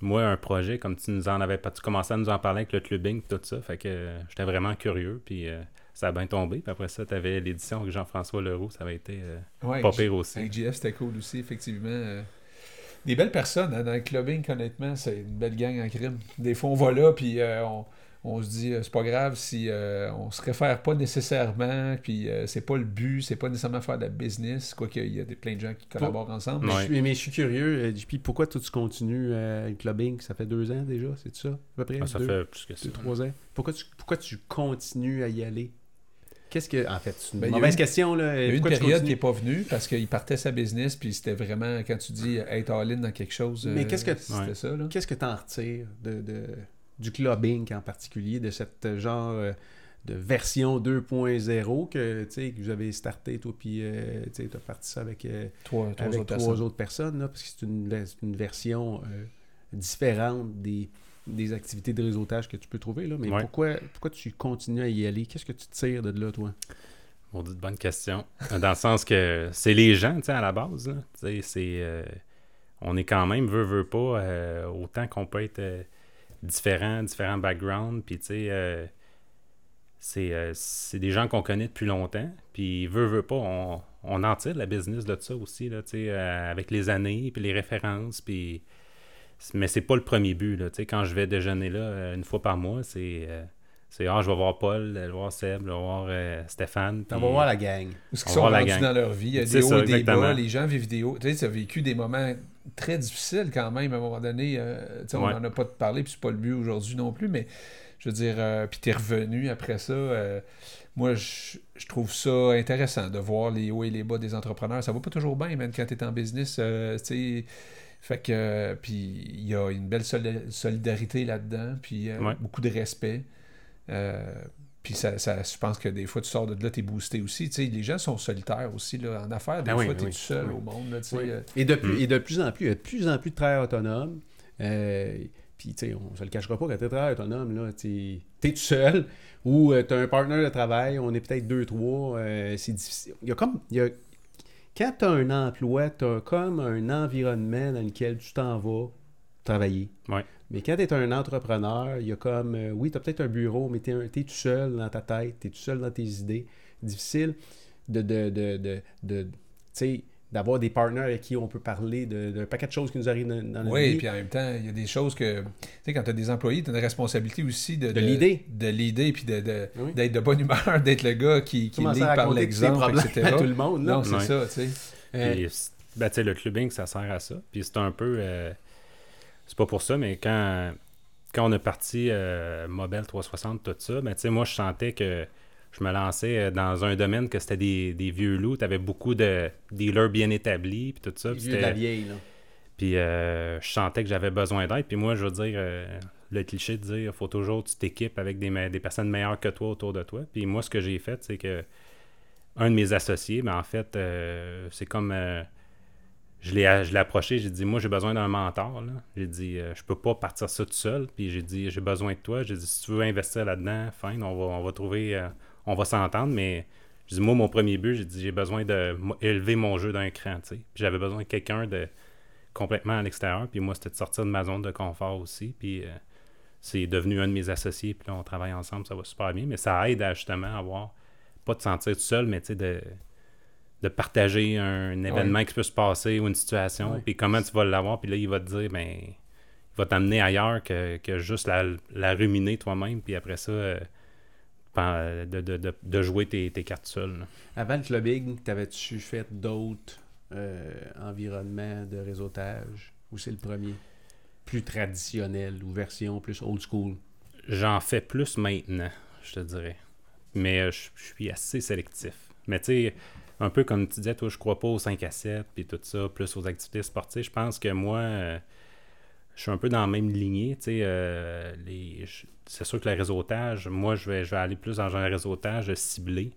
moi, un projet, comme tu nous en avais pas, tu commençais à nous en parler avec le clubbing tout ça. Fait que euh, j'étais vraiment curieux. Puis, euh, ça a bien tombé. Puis après ça, tu avais l'édition avec Jean-François Leroux. Ça avait été euh, Ouais, pas pire aussi. Avec JF, c'était cool aussi, effectivement. Des belles personnes hein, dans le clubbing, honnêtement, c'est une belle gang en crime. Des fois, on va là, puis on, on se dit, euh, c'est pas grave si euh, on se réfère pas nécessairement, puis euh, c'est pas le but, c'est pas nécessairement faire de la business, quoique il y a des, plein de gens qui collaborent ensemble. Mais, Ouais. je, suis- mais je suis curieux, JP, pourquoi toi tu continues euh, le clubbing? Ça fait deux ans déjà, c'est ça À peu près? Ah, ça deux, fait plus que ça. deux, trois ans. Pourquoi tu, pourquoi tu continues à y aller? Qu'est-ce que. En fait, c'est une Ben, il y a mauvaise eu- question, là. Il y a eu une période qui n'est pas venue parce qu'il partait sa business, puis c'était vraiment, quand tu dis être all-in dans quelque chose, Mais euh, qu'est-ce que- c'était Ouais. ça, là. Qu'est-ce que tu en retires de, de- du clubbing en particulier, de cette euh, genre euh, de version 2.0 que, tu sais, que vous avez starté, toi, puis euh, tu as parti ça avec, euh, Trois, trois avec autres trois personnes. autres personnes, là, parce que c'est une, version euh, différente des, des activités de réseautage que tu peux trouver. Là. Mais Ouais. pourquoi, pourquoi tu continues à y aller? Qu'est-ce que tu tires de là, toi? Maudite bonne question. Dans le sens que c'est les gens, tu sais, à la base. Là. Tu sais, c'est... euh, on est quand même, veut, veut pas, euh, autant qu'on peut être euh, différent, différents backgrounds, puis tu sais, euh, c'est, euh, c'est des gens qu'on connaît depuis longtemps, puis veut, veut pas, on, on en tire la business de ça aussi, là, euh, avec les années, puis les références, puis... Mais c'est pas le premier but, là, quand je vais déjeuner là, une fois par mois, c'est... c'est, ah, je vais voir Paul, je vais voir Seb, je vais voir euh, Stéphane. On puis- va voir la gang. Où est-ce qu'ils On sont rendus gang. dans leur vie? Il y a des hauts et des bas. Les gens vivent des hauts. Tu sais, tu as vécu des moments très difficiles quand même à un moment donné. euh, tu sais, on Ouais. n'en a pas parlé, puis c'est pas le but aujourd'hui non plus, mais je veux dire, euh, puis t'es revenu après ça. euh, moi, je, je trouve ça intéressant de voir les hauts et les bas des entrepreneurs. Ça va pas toujours bien, même quand tu es en business. euh, tu sais. Fait que, euh, puis il y a une belle soli- solidarité là-dedans, puis euh, Ouais. beaucoup de respect. Euh, puis ça, ça, je pense que des fois, tu sors de là, tu es boosté aussi. Tu sais, les gens sont solitaires aussi. Là. En affaires, des Ah oui, fois, tu es oui, tout seul oui. au monde. Là, euh, Et, de plus, Mm. et de plus en plus, il y a de plus en plus de travailleurs autonomes. Euh, puis, tu sais, on se le cachera pas, quand tu es travailleur autonome, là, tu es tout seul ou tu as un partenaire de travail, on est peut-être deux, trois. euh, c'est difficile. Il y a comme. il y a- quand tu as un emploi, tu as comme un environnement dans lequel tu t'en vas travailler. Ouais. Mais quand tu es un entrepreneur, il y a comme. euh, oui, tu as peut-être un bureau, mais tu es, tout seul dans ta tête, tu es tout seul dans tes idées. Difficile de. de, de, de, de- tu sais, d'avoir des partenaires avec qui on peut parler de- d'un paquet de choses qui nous arrivent dans, dans la Oui, vie. puis en même temps, il y a des choses que. Tu sais, quand tu as des employés, tu as une responsabilité aussi de. De l'idée. De l'idée, puis de, de- Oui. d'être de bonne humeur, d'être le gars qui, qui lead par l'exemple, etc. à tout le monde. Là. Non, c'est ça, tu sais. Euh, ben, tu sais, le clubbing, ça sert à ça. Puis c'est un peu. euh, c'est pas pour ça, mais quand, quand on a parti euh, Mobile 360, tout ça, ben, tu sais, moi, je sentais que je me lançais euh, dans un domaine que c'était des, des vieux loups. Tu avais beaucoup de dealers bien établis, puis tout ça. Puis de la vieille, là. puis euh, je sentais que j'avais besoin d'aide. Puis moi, je veux dire, euh, le cliché de dire, faut toujours que tu t'équipes avec des, des personnes meilleures que toi autour de toi. Puis moi, ce que j'ai fait, c'est que un de mes associés, mais en fait, c'est comme. Je l'ai approché, j'ai dit, moi, j'ai besoin d'un mentor. J'ai dit, euh, je peux pas partir ça tout seul. Puis j'ai dit, j'ai besoin de toi. J'ai dit, si tu veux investir là-dedans, fine, on va, on va trouver. euh, on va s'entendre, mais. Je dis, moi, mon premier but, j'ai dit, j'ai besoin de mo- élever mon jeu d'un cran, j'avais besoin de quelqu'un de complètement à l'extérieur. Puis moi, c'était de sortir de ma zone de confort aussi. Puis euh, c'est devenu un de mes associés. Puis là, on travaille ensemble, ça va super bien. Mais ça aide à justement avoir, pas de sentir tout seul, mais tu sais, de, de partager un événement qui peut se passer ou une situation. Puis comment tu vas l'avoir. Puis là, il va te dire, ben, il va t'amener ailleurs que, que juste la, la ruminer toi-même. Puis après ça, euh, de, de, de, de jouer tes, tes cartes seul. là. Avant le clubbing, t'avais-tu fait d'autres euh, environnements de réseautage ou c'est le premier? Plus traditionnel ou version plus old school? J'en fais plus maintenant, je te dirais. Mais euh, je je suis assez sélectif. Mais tu sais, un peu comme tu disais, toi, je crois pas aux 5 à 7 puis tout ça, plus aux activités sportives. Je pense que moi, euh, je suis un peu dans la même lignée. Tu sais, euh, les- c'est sûr que le réseautage, moi, je vais, je vais aller plus dans un réseautage ciblé.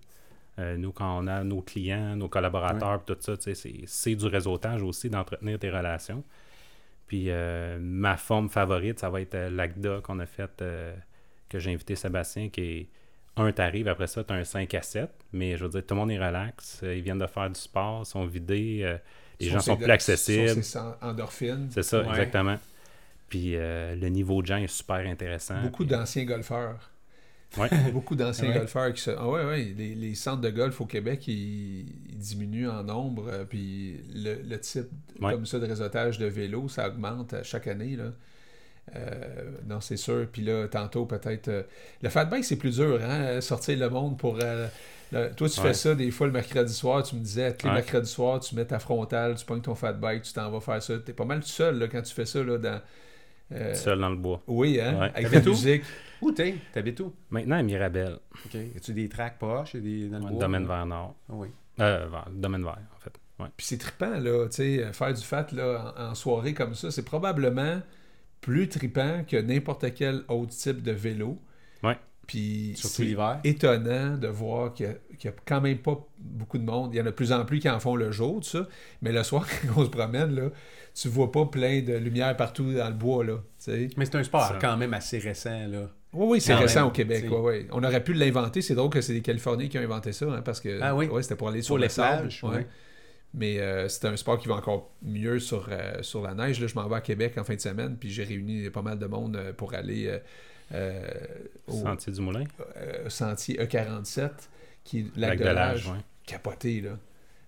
Euh, nous, quand on a nos clients, nos collaborateurs, puis tout ça, c'est, du réseautage aussi, d'entretenir tes relations. Puis euh, ma forme favorite, ça va être l'ACDA qu'on a fait, euh, que j'ai invité Sébastien, qui est un, t'arrives, après ça, tu as un 5 à 7, mais je veux dire, tout le monde est relax, euh, ils viennent de faire du sport, sont vidés, euh, les gens sont plus accessibles. en- endorphines. C'est ça, Ouais. exactement. Puis euh, le niveau de gens est super intéressant. Beaucoup Puis- d'anciens golfeurs. Ouais. Beaucoup d'anciens Ouais. golfeurs qui se. Ah ouais, ouais. Les, les centres de golf au Québec, ils, ils diminuent en nombre. Puis le, le type Ouais. comme ça de réseautage de vélo, ça augmente à chaque année. Là. Euh, non, c'est sûr. Puis là, tantôt, peut-être. euh, le fat bike, c'est plus dur, hein? Sortir le monde pour. euh, le- toi, tu Ouais. fais ça des fois le mercredi soir. Tu me disais, tous les Ouais. mercredis soirs, tu mets ta frontale, tu pognes ton fat bike, tu t'en vas faire ça. T'es pas mal tout seul là, quand tu fais ça. Là, dans, euh, Seul dans le bois. oui, hein? Ouais. Avec la musique. Où t'es? T'habites où? Maintenant, à Mirabel, Ok. As-tu des tracks proches et des dans le ouais, bois? domaine vert nord. Ah oui. Euh, domaine vert, en fait. Ouais. Puis c'est trippant, là, tu sais, faire du fat là, en, en soirée comme ça, c'est probablement plus trippant que n'importe quel autre type de vélo. Ouais. Puis Surtout c'est l'hiver. étonnant de voir qu'il n'y a, quand même pas beaucoup de monde. Il y en a de plus en plus qui en font le jour, tout ça. Mais le soir, quand on se promène, là, tu vois pas plein de lumière partout dans le bois, là, tu sais. Mais c'est un sport quand même assez récent, là. Oui, oui, c'est récent même, au Québec. ouais, ouais. On aurait pu l'inventer. C'est drôle que c'est des Californiens qui ont inventé ça, hein, parce que Ah oui? ouais, c'était pour aller sur Pour le les sable. plages. Mais euh, c'est un sport qui va encore mieux sur, euh, sur la neige. Là, je m'en vais à Québec en fin de semaine, puis j'ai réuni pas mal de monde euh, pour aller euh, euh, au Sentier du Moulin. euh, sentier E47, qui est lac, Lac de de l'âge. l'âge, ouais. Capoté, là.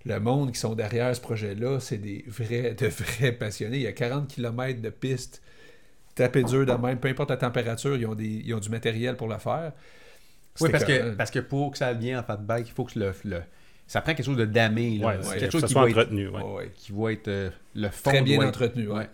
Le monde qui sont derrière ce projet-là, c'est des vrais, de vrais passionnés. Il y a 40 km de pistes tapées dur de même, peu importe la température, ils ont, des, ils ont du matériel pour le faire. Oui, parce que, parce que pour que ça devienne en fat bike, il faut que le, le- ça prend quelque chose de damé. Là. Ouais, C'est ouais, quelque que chose qui soit va, être, entretenu. Ouais, ouais. qui va être euh, le fond Très bien être entretenu. Ouais.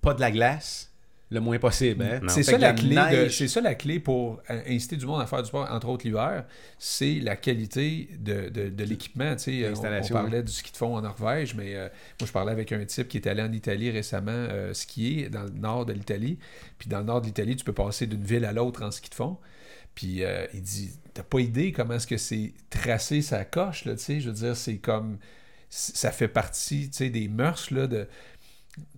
pas de la glace, le moins possible. Hein? C'est ça, la clé de- neige- c'est ça la clé pour euh, inciter du monde à faire du sport, entre autres l'hiver, c'est la qualité de, de, de l'équipement. tu sais. On, on parlait du ski de fond en Norvège, mais euh, moi je parlais avec un type qui est allé en Italie récemment euh, skier dans le nord de l'Italie. Puis dans le nord de l'Italie, tu peux passer d'une ville à l'autre en ski de fond. Puis euh, il dit, t'as pas idée comment est-ce que c'est tracé sa coche, là, tu sais. Je veux dire, c'est comme, c- ça fait partie, tu sais, des mœurs, là, de...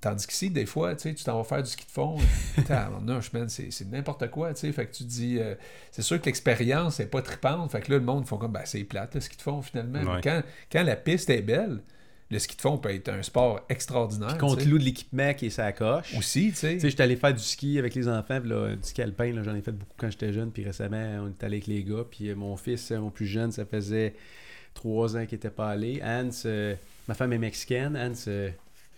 Tandis qu'ici, des fois, tu sais, tu t'en vas faire du ski de fond, tabarnouche, man, c'est c'est n'importe quoi, tu sais. Fait que tu te dis, euh, c'est sûr que l'expérience n'est pas trippante. Fait que là, le monde font comme, ben, c'est plate, le ski de fond, finalement. Ouais. quand, quand la piste est belle, le ski de fond peut être un sport extraordinaire. Compte tu sais. loup de l'équipement qui est sa coche. Aussi, tu sais. Tu sais, j'étais allé faire du ski avec les enfants, puis là, du ski alpin, là, j'en ai fait beaucoup quand j'étais jeune, puis récemment, on est allé avec les gars, puis euh, mon fils, euh, mon plus jeune, ça faisait trois ans qu'il n'était pas allé. Hans, euh, ma femme est mexicaine, Hans, euh,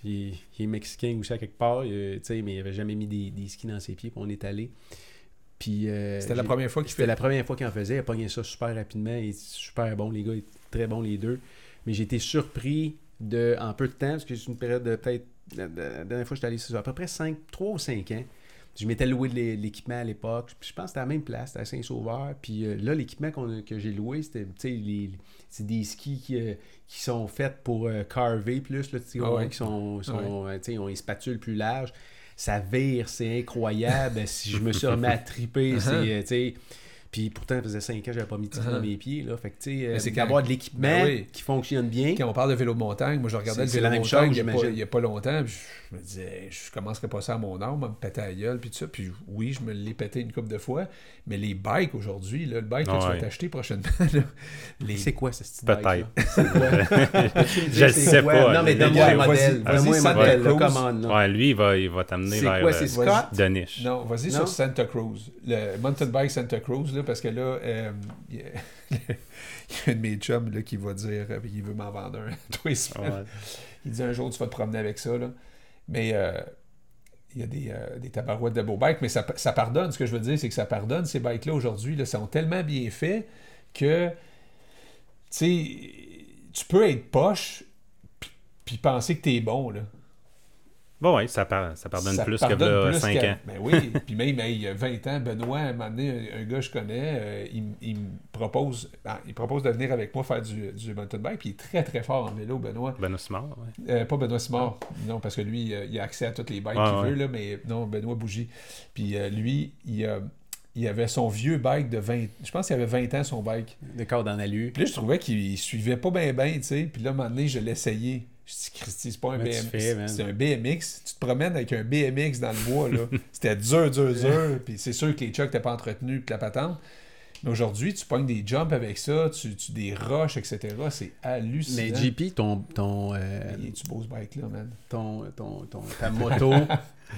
il, il est mexicain aussi à quelque part, euh, mais il avait jamais mis des, des skis dans ses pieds, puis on est allé. Puis, euh, C'était la première fois qu'il C'était fait la première fois qu'il en faisait. Il a pogné ça super rapidement. Il est super bon. Les gars, étaient très bons les deux. Mais j'ai été surpris de, en peu de temps, parce que c'est une période de peut-être. La dernière fois que j'étais allé, c'est à peu près 5, 3 ou 5 ans, je m'étais loué de l'é- l'équipement à l'époque. Je pense que c'était à la même place, c'était à Saint-Sauveur. Puis euh, là, l'équipement que j'ai loué, c'était des skis qui, euh, qui sont faits pour euh, carver plus, là, Ah ouais. qui sont, sont, tu sais, ils ont les spatules plus larges. Ça vire, c'est incroyable. si je me suis remis à triper, c'est, Euh, puis pourtant, ça faisait 5 ans que j'avais pas mis de ski Uh-huh. dans mes pieds. Là. Fait que, tu sais, euh, Mais c'est d'avoir quand- de l'équipement Ben oui. qui fonctionne bien. Quand on parle de vélo de montagne, moi je regardais C'est- le c'est vélo de montagne chose, il y a pas- j'imagine. il n'y a pas longtemps, puis je me disais, je commencerais pas ça à mon âme, à me péter la gueule, puis tout ça. Puis oui, je me l'ai pété une couple de fois, mais les bikes aujourd'hui, le bike que tu vas t'acheter prochainement, les... C'est quoi ce style Peut-être. Je le sais pas, Non, mais donne-moi un modèle. Donne-moi un modèle. commande. Ouais, lui, il va, il va t'amener C'est vers quoi, le- c'est vas-y. Scott? de niche. Non, vas-y sur Santa Cruz. Le mountain bike Santa Cruz, là, parce que là, euh, il y, a- il y a un de mes chums là, qui va dire, euh, il veut m'en vendre un tous les semaines. Ouais. Il dit un jour, tu vas te promener avec ça. Là. Mais euh, il y a des, euh, des tabarouettes de beaux bikes, mais ça, ça pardonne. Ce que je veux dire, c'est que ça pardonne. Ces bikes-là, aujourd'hui, là, sont tellement bien faits que, tu sais, tu peux être poche puis penser que t'es bon, là. Bon, ouais, ça, par- ça pardonne Ça plus pardonne que plus 5 qu'à- ans. Ben oui, puis même il y a 20 ans, Benoît, à un moment donné, un, un gars que je connais, euh, il, me propose, ben, il propose de venir avec moi faire du, du mountain bike, puis il est très très fort en vélo, Benoît. Benoît Simard, ouais. Euh, pas Benoît Simard, non, parce que lui, euh, il a accès à toutes les bikes qu'il ouais. veut, là, mais non, Benoît Bougie. Puis euh, lui, il, a- il avait son vieux bike de 20... Je pense qu'il avait 20 ans, son bike. Le corps dans l'alu. Puis là, je trouvais qu'il suivait pas bien, bien, tu sais. Puis là, à un moment donné, je l'ai essayé. Je dis, Christy, c'est pas un Comment tu BMX. C'est un BMX. Tu te promènes avec un BMX dans le bois, là. C'était dur, dur, dur. Puis c'est sûr que les chucks n'étaient pas entretenus, puis la patente. Mais aujourd'hui, tu pognes des jumps avec ça, tu, tu des roches, etc. C'est hallucinant. Mais JP, ton, ton, euh, Il est-tu beau ce bike-là, man? ton, ton, ton- ta moto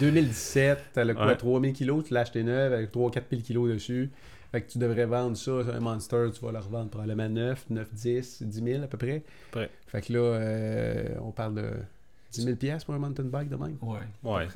2017, t'as le quoi, Ouais. 3000 kg, tu l'as acheté neuf avec 3-4 000 kg dessus. Fait que tu devrais vendre ça, un Monster, tu vas le revendre probablement 9, 9, 10, 10 000 à peu près. Fait que là, euh, on parle de 10 000 piastres pour un mountain bike de même. Ouais. Ouais.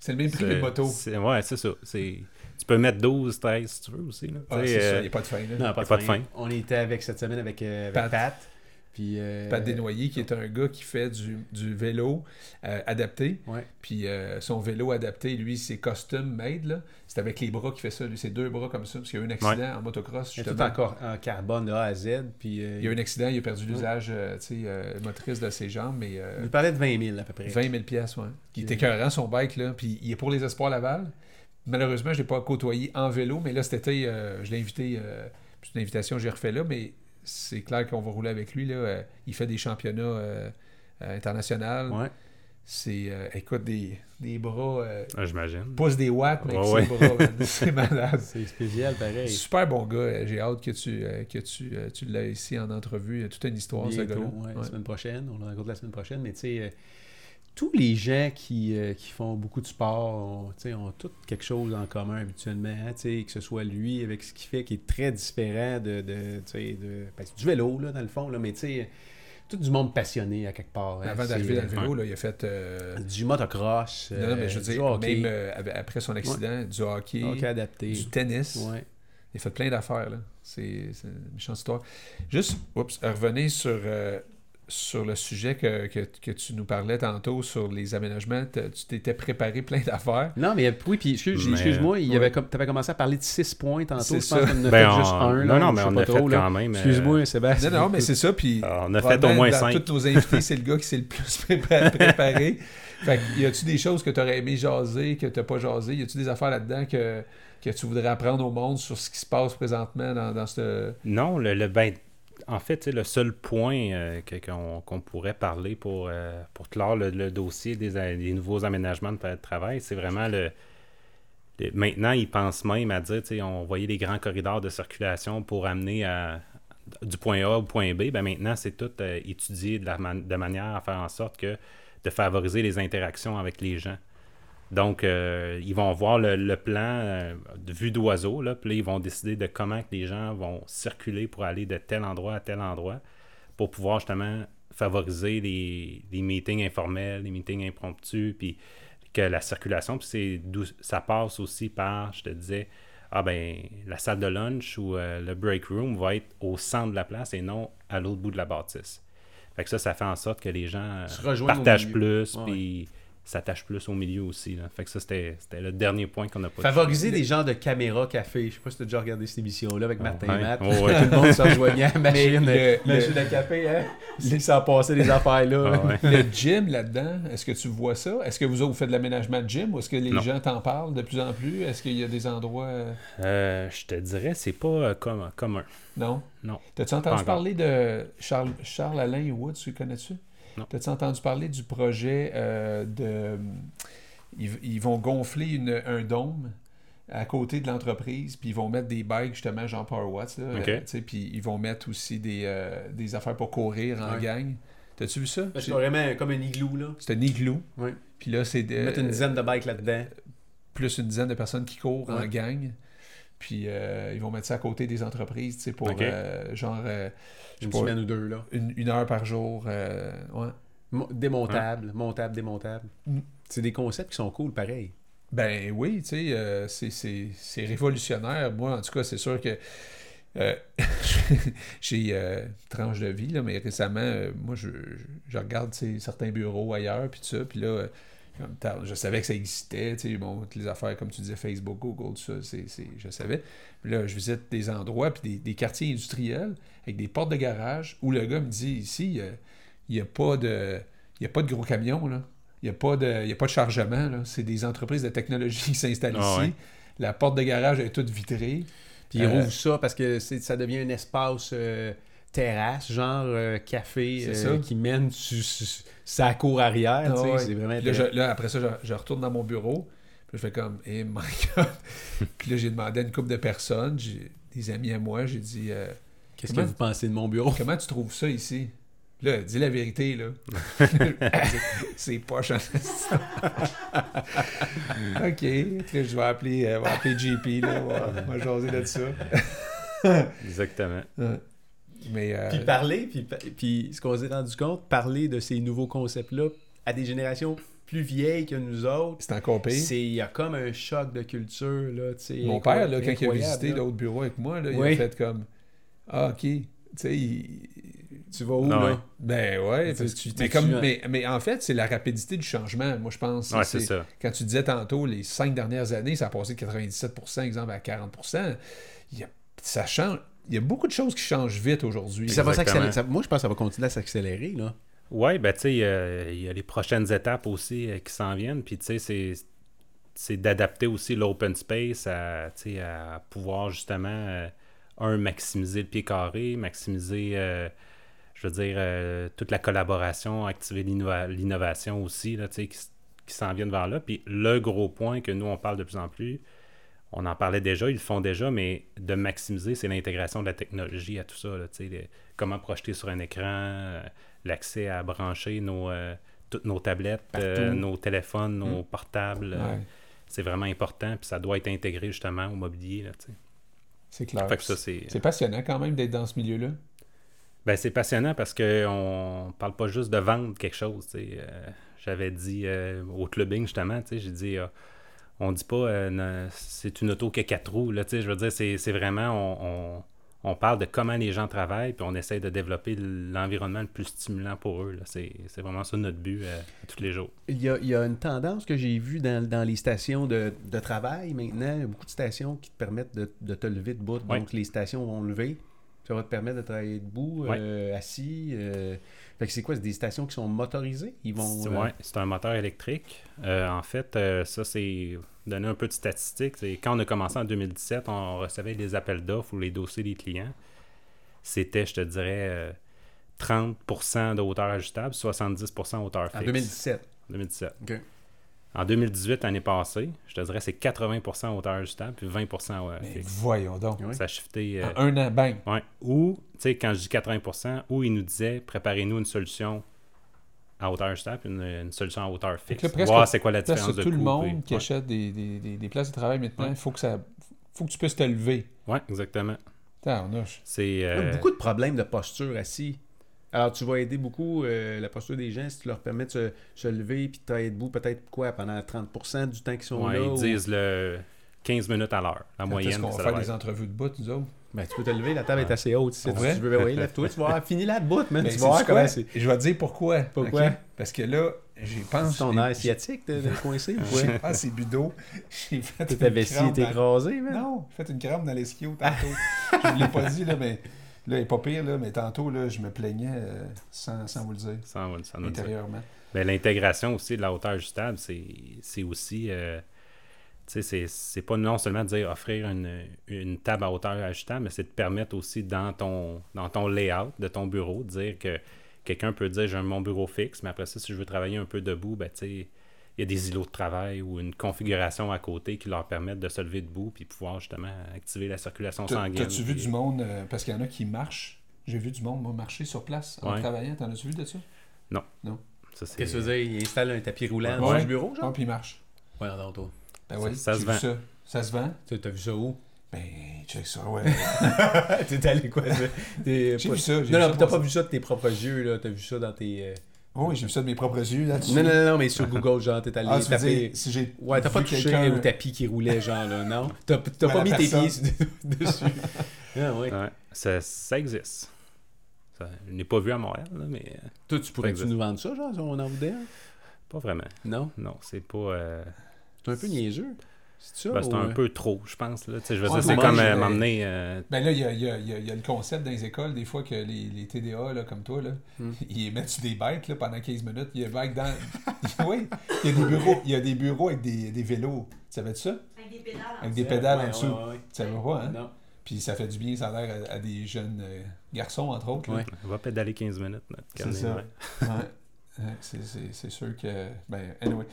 C'est le même prix que moto. c'est- Ouais, c'est ça. C'est- Tu peux mettre 12, 13 si tu veux aussi. Là. Ah, c'est ça, euh, il n'y a pas de fin. Là. Non, pas de fin. On était avec cette semaine avec, euh, avec Pat. Pat. Puis, euh, Pat Desnoyers, qui est un gars qui fait du, du vélo euh, adapté. Ouais. Puis euh, son vélo adapté, lui, c'est custom made. là. C'est avec les bras qu'il fait ça. Lui, c'est deux bras comme ça. Parce qu'il y a eu un accident en motocross, Il est tout justement. encore en carbone de A à Z. Puis, euh, Il y a eu un accident, il a perdu l'usage euh, tu sais, euh, motrice de ses jambes, mais euh, il parlait de 20 000 à peu près. 20 000 pièces, ouais. Qui était écœurant, son bike, là. Puis il est pour les Espoirs Laval. Malheureusement, je ne l'ai pas côtoyé en vélo, mais là, cet été, euh, je l'ai invité. euh, c'est une invitation que j'ai refait là, mais c'est clair qu'on va rouler avec lui. Là. Euh, il fait des championnats euh, euh, internationaux. Ouais. C'est, euh, écoute, des, des bras, euh, ah, J'imagine. pousse des watts, mais Ouais, bras, c'est malade. C'est spécial, pareil. Super bon gars. J'ai hâte que tu, euh, que tu, euh, tu l'aies ici en entrevue. Il y a toute une histoire, ce Bientôt, gars-là. ouais, Ouais. la semaine prochaine. On le rencontre la semaine prochaine. Mais tu sais, euh, tous les gens qui, euh, qui font beaucoup de sport ont, ont tout quelque chose en commun habituellement. hein, que ce soit lui avec ce qu'il fait qui est très différent de, de, ben, c'est du vélo, là, dans le fond. Là, mais tu sais, tout du monde passionné à quelque part. hein, Avant d'arriver dans le euh, vélo, là, il a fait. euh, Du motocross. non, non, mais je veux euh, du dire, hockey, même euh, après son accident, du hockey, hockey adapté. du tennis. Ouais. Il a fait plein d'affaires. là. C'est c'est une méchante histoire. Juste, oups, revenez sur, euh, sur le sujet que, que, que tu nous parlais tantôt sur les aménagements. Tu t'étais préparé plein d'affaires. Non, mais oui, puis excuse, excuse-moi, il y ouais. avait comme, avais commencé à parler de 6 points tantôt. Je pense ça. qu'on en a Ben, fait juste on- un. non, là, non, mais on a fait trop, là. quand même. euh, Excuse-moi, Sébastien. Non, non, mais c'est ça. Puis, Ah, on a fait au moins dans 5. tous nos invités, c'est le gars qui s'est le plus prépa- préparé. fait y a-tu des choses que tu aurais aimé jaser, que tu pas jasé? Y a-tu des affaires là-dedans que, que tu voudrais apprendre au monde sur ce qui se passe présentement dans, dans ce. Non, le, le- ben, en fait, le seul point euh, qu'on pourrait parler pour, euh, pour clore le, dossier des, des nouveaux aménagements de travail, c'est vraiment le, Maintenant, ils pensent même à dire, on voyait les grands corridors de circulation pour amener du point A au point B. Ben maintenant, c'est tout euh, étudié de, de manière à faire en sorte que de favoriser les interactions avec les gens. Donc, euh, ils vont voir le, le plan euh, de vue d'oiseau, là, puis là, ils vont décider de comment que les gens vont circuler pour aller de tel endroit à tel endroit pour pouvoir justement favoriser les, les meetings informels, les meetings impromptus, puis que la circulation, puis c'est d'où ça passe aussi par, je te disais, ah ben, la salle de lunch ou euh, le break room va être au centre de la place et non à l'autre bout de la bâtisse. Fait que ça, ça fait en sorte que les gens partagent plus, puis s'attache plus au milieu aussi. Là. Fait que ça, c'était c'était le dernier point qu'on a pas Favoriser des genres de caméra café. Je sais pas si tu as déjà regardé cette émission-là avec Oh, Martin et Matt. Oh, ouais. Tout le monde se rejoignait à la machine, Mais le- machine à café, hein? Il s'en passait des affaires là. Ah ouais. Le gym là-dedans, est-ce que tu vois ça? Est-ce que vous autres, vous faites de l'aménagement de gym ou est-ce que les Non. gens t'en parlent de plus en plus? Est-ce qu'il y a des endroits. euh, Euh, je te dirais, c'est pas euh, com- commun. Non? Non. T'as-tu entendu parler de Charles, Charles Alain Woods, tu le connais-tu? Non. T'as-tu entendu parler du projet euh, de. Ils, ils vont gonfler une- un dôme à côté de l'entreprise, puis ils vont mettre des bikes, justement, genre Power Watts, là, Ok. euh, tu sais, puis ils vont mettre aussi des, euh, des affaires pour courir en Ouais. gang. T'as-tu vu ça? C'est vraiment comme un igloo là. C'est un igloo. Ouais. Puis là, c'est de- Mettre une dizaine de bikes là-dedans. plus une dizaine de personnes qui courent en gang. Puis euh, ils vont mettre ça à côté des entreprises, tu sais, pour euh, genre euh, Une semaine ou deux là. une, une heure par jour. euh, ouais. Mo- Démontable, montable, démontable. Mm. C'est des concepts qui sont cool pareil. Ben oui, tu sais, euh, c'est- révolutionnaire. Moi, en tout cas, c'est sûr que euh, j'ai euh, une tranche de vie, là, mais récemment, euh, moi, je, je- je regarde certains bureaux ailleurs, puis tout ça, puis là, je savais que ça existait, tu sais, bon, toutes les affaires, comme tu disais, Facebook, Google, tout ça, c'est, je savais. Puis là, je visite des endroits, puis des, des quartiers industriels, avec des portes de garage, où le gars me dit, ici, il n'y a pas de... Il y a pas de gros camions, là. Il n'y a, pas de- y a pas de chargement. C'est des entreprises de technologie qui s'installent Ah ici. ouais. La porte de garage est toute vitrée. Puis ils Euh, rouvrent ça parce que ça devient un espace euh, terrasse, genre euh, café, euh, qui mène sur sur sa cour arrière. Ah ouais. C'est vraiment là, je- là, après ça, je, je retourne dans mon bureau. Puis je fais comme, eh my God. puis là, j'ai demandé à une couple de personnes, des amis à moi, j'ai dit, euh, Qu'est-ce que vous pensez de mon bureau? comment tu trouves ça ici? Là, dis la vérité, là. c'est poche en. OK. Là, je vais appeler, euh, je vais appeler JP, là. On va, on va jaser de ça. Exactement. Ouais. Mais, euh, Puis parler, puis, puis ce qu'on s'est rendu compte, parler de ces nouveaux concepts-là à des générations plus vieilles que nous autres, c'est encore pire. c'est il y a comme un choc de culture là, tu sais, Mon père, là, quand il a visité l'autre bureau avec moi, là, il a fait comme Ah, ok. Tu sais, il- Tu vas où Ah là? ouais. ben ouais. Tu- parce- tu- mais, comme, un- mais, mais en fait, c'est la rapidité du changement, moi, je pense. Ouais, c'est ça. Quand tu disais tantôt, les cinq dernières années, ça a passé de 97%, exemple, à 40%. Il y a, ça change. Il y a beaucoup de choses qui changent vite aujourd'hui. Ça va ça- Moi, je pense que ça va continuer à s'accélérer. Là. Ouais, ben tu sais, euh, il y a les prochaines étapes aussi euh, qui s'en viennent. Puis tu sais, c'est, c'est d'adapter aussi l'open space à, tu sais, à pouvoir justement, euh, un, maximiser le pied carré, maximiser, euh, je veux dire, euh, toute la collaboration, activer l'innova- l'innovation aussi, là, tu sais, qui, qui s'en viennent vers là. Puis le gros point que nous, on parle de plus en plus, on en parlait déjà, ils le font déjà, mais de maximiser, c'est l'intégration de la technologie à tout ça. Là, les- comment projeter sur un écran, euh, l'accès à brancher nos, euh, toutes nos tablettes, euh, nos téléphones, nos Mm. portables. Ouais, C'est vraiment important, puis ça doit être intégré justement au mobilier. C'est clair. c'est, passionnant quand même d'être dans ce milieu-là. ben, c'est passionnant parce qu'on parle pas juste de vendre quelque chose. J'avais dit au clubbing justement, j'ai dit, euh, on dit pas euh, c'est une auto qui a quatre roues. Là, je veux dire, c'est vraiment, on, on- on parle de comment les gens travaillent, puis on essaie de développer l'environnement le plus stimulant pour eux. C'est vraiment ça notre but euh, tous les jours. Il y, a, il y a une tendance que j'ai vue dans, dans les stations de, de travail maintenant. Il y a beaucoup de stations qui te permettent de, de te lever debout. Donc, les stations vont lever. Ça va te permettre de travailler debout, euh, assis. Fait que c'est quoi? C'est des stations qui sont motorisées? Ils vont... C'est euh, c'est un moteur électrique. Euh, en fait, euh, ça, c'est donner un peu de statistiques. C'est quand on a commencé en 2017, on recevait les appels d'offres ou les dossiers des clients. C'était, je te dirais, euh, 30% de hauteur ajustable, 70% hauteur fixe. En 2017. 2017. OK. En 2018, l'année passée, je te dirais, c'est 80% hauteur ajustable puis 20% euh, Mais fixe. voyons donc. Oui. Ça a shifté. euh, un an, bang. Ouais. Ou, tu sais, quand je dis 80%, ou il nous disait préparez-nous une solution à hauteur ajustable, une, une solution à hauteur fixe. que là, presque- Voir c'est quoi la différence de tout le monde puis- qui ouais. achète des, des, des, des places de travail maintenant, il Ouais. faut que ça faut que tu puisses te lever. Ouais, exactement. C'est. Il y a euh, beaucoup de problèmes de posture assis. Alors, tu vas aider beaucoup euh, la posture des gens si tu leur permets de se, se lever puis de travailler debout peut-être quoi pendant 30% du temps qu'ils sont ouais, là. ils ou- disent le 15 minutes à l'heure, la Quand moyenne. est-ce qu'on va faire des être. entrevues de bout, nous autres? Ben, tu peux te lever, la table est assez haute. Si tu vrai? veux, oui, lève-toi, tu vas avoir fini là debout, man. Mais tu vas voir quoi? comment c'est. Je vais te dire pourquoi. Pourquoi? Parce que là, J'ai pensé. C'est ton air asiatique de, de coincé ou quoi? Ah, c'est Budo. J'ai fait Ta une vessie dans- écrasée, man? Non, j'ai fait une crampe dans l'esquio tantôt. je vous l'ai pas dit, là, mais là, elle est pas pire, là, mais tantôt, là, je me plaignais euh, sans, sans vous le dire, dit. intérieurement. Ben, L'intégration aussi de la hauteur ajustable, c'est c'est aussi. euh, tu sais, c'est- pas non seulement de dire offrir une, une table à hauteur ajustable, mais c'est de permettre aussi dans ton, dans ton layout de ton bureau, de dire que quelqu'un peut dire j'ai mon bureau fixe, mais après ça, si je veux travailler un peu debout, ben, tu sais, il y a des îlots de travail ou une configuration à côté qui leur permettent de se lever debout puis pouvoir justement activer la circulation sanguine. T'as-tu vu du monde, euh, parce qu'il y en a qui marchent. J'ai vu du monde, moi, marcher sur place en Ouais. travaillant. T'en as-tu vu de ça? Ça, c'est- Qu'est-ce que tu veux dire? Il installe un tapis roulant Ouais. dans du bureau, Ah, genre? puis ils marchent. Ouais, non, toi. Ben Ça- oui, ça j'ai se vu vend. Ça. ça se vend? T'as t'as vu ça où? Ben, check ça, ouais. T'es allé quoi? ça? J'ai pas- vu ça. Non, vu non, ça t'as pas vu ça de tes propres yeux, là. T'as vu ça dans tes. Oh, oui, j'ai vu ça de mes propres yeux là-dessus. Non, non, non, non, mais sur Google, genre, t'es allé Ah, taper. dire, si j'ai. Ouais, t'as pas vu touché quelqu'un- au tapis qui roulait, genre, là, non? T'as t'as pas mis tes pieds dessus. Ah, ouais. Ouais, ça, ça existe. Ça, je n'ai pas vu à Montréal, là, mais euh, Toi, tu pourrais-tu nous vendre ça, genre, si on en voulait? un? pas vraiment. Non? Non, c'est pas. euh, C'est un peu niaiseux. C'est ça? Ben, c'est ou, un euh, peu trop, je pense. Là. Tu sais, Je veux Ouais, dire, c'est comme euh, j'ai- m'emmener. euh, Ben là, il y a, il y a- il y a- il y a le concept dans les écoles, des fois, que les, les TDA, là, comme toi, là, Hmm. ils mettent sur des bikes là, pendant 15 minutes. Il y a dans. oui, il y a des bureaux, il y a des bureaux avec des, des vélos. Tu savais ça? Avec des pédales. en Avec dessous. des pédales ouais, en dessous. ouais, ouais. Tu savais pas, hein? Non. Puis ça fait du bien, ça a l'air à, à des jeunes euh, garçons, entre autres. Ouais. on va pédaler 15 minutes, C'est ça. c'est- c'est c'est sûr que. Ben, anyway.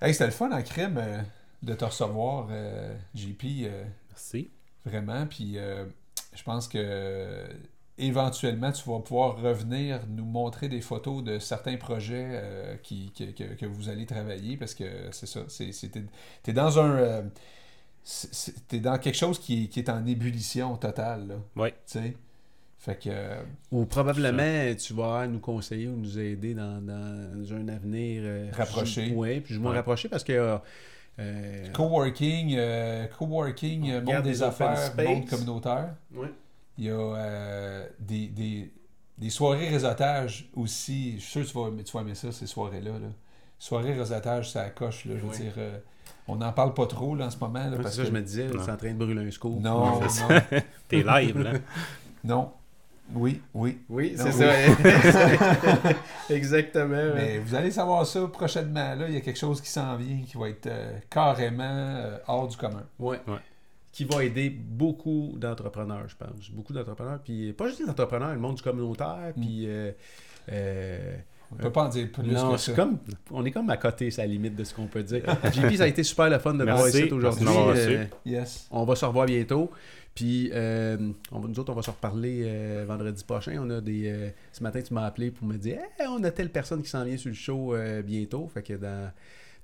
Hey, c'était le fun en crime euh, de te recevoir, euh, JP, euh, Merci. vraiment. Puis euh, je pense que éventuellement, tu vas pouvoir revenir nous montrer des photos de certains projets euh, qui, que, que- que vous allez travailler parce que c'est ça. T'es t'es dans un. euh, T'es dans quelque chose qui, est- qui est en ébullition totale, là. Ouais. Tu sais? Fait que. euh, Ou probablement, tu vas nous conseiller ou nous aider dans, dans un avenir Rapproché. Oui, puis je vais Ouais. rapprocher parce que. Euh, Coworking, euh, coworking, euh, monde des affaires, space. monde communautaire. Il y a euh, des, des, des soirées réseautage aussi. Je suis sûr que tu vas, tu vas aimer ça, ces soirées-là. Là. Soirées réseautage, ça coche. Là, je veux dire, euh, on n'en parle pas trop là, en ce moment. Là, Ouais, parce c'est ça, que... je me disais, c'est en train de brûler un scoop. Non, T'es live, là. non. Oui, oui. Oui, c'est oui. ça. Exactement. ouais. Mais vous allez savoir ça prochainement. Là, il y a quelque chose qui s'en vient qui va être euh, carrément euh, hors du commun. Ouais. Qui va aider beaucoup d'entrepreneurs, je pense. Beaucoup d'entrepreneurs. Puis pas juste des entrepreneurs, le monde du communautaire. Puis. euh, euh, On peut pas en dire plus non, que ça. c'est comme. On est comme à côté, c'est la limite de ce qu'on peut dire. JP, ça a été super le fun de te Merci. voir ici aujourd'hui. de m'avoir reçu. Euh, Yes. on va se revoir bientôt. Puis, euh, on va, nous autres, on va se reparler euh, vendredi prochain. On a des. euh, ce matin, tu m'as appelé pour me dire Hey, on a telle personne qui s'en vient sur le show bientôt. Fait que dans,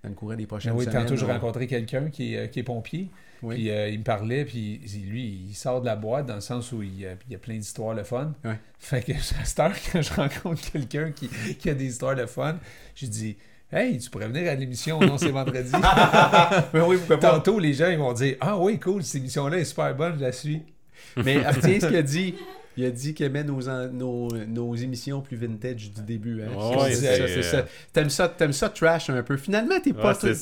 dans le courant des prochaines Ben oui, semaines. tantôt, j'ai on- rencontré quelqu'un qui, est, qui est pompier. Oui. Puis il me parlait, puis lui, il sort de la boîte dans le sens où il, y a- il y a plein d'histoires le fun. Ouais. Fait que à cette heure, quand je rencontre quelqu'un qui, qui a des histoires le fun, je dis Hey, tu pourrais venir à l'émission, non, c'est vendredi. Ben oui. Tantôt, les gens ils vont dire Ah oui, cool, cette émission-là est super bonne, je la suis. Mais retiens ce qu'il a dit. Il a dit qu'il aimait nos, en- nos, nos émissions plus vintage du début. Hein. Ouais, c'est ça, c'est- ça. T'aimes ça, t'aimes ça trash un peu. Finalement, t'es pas Ouais,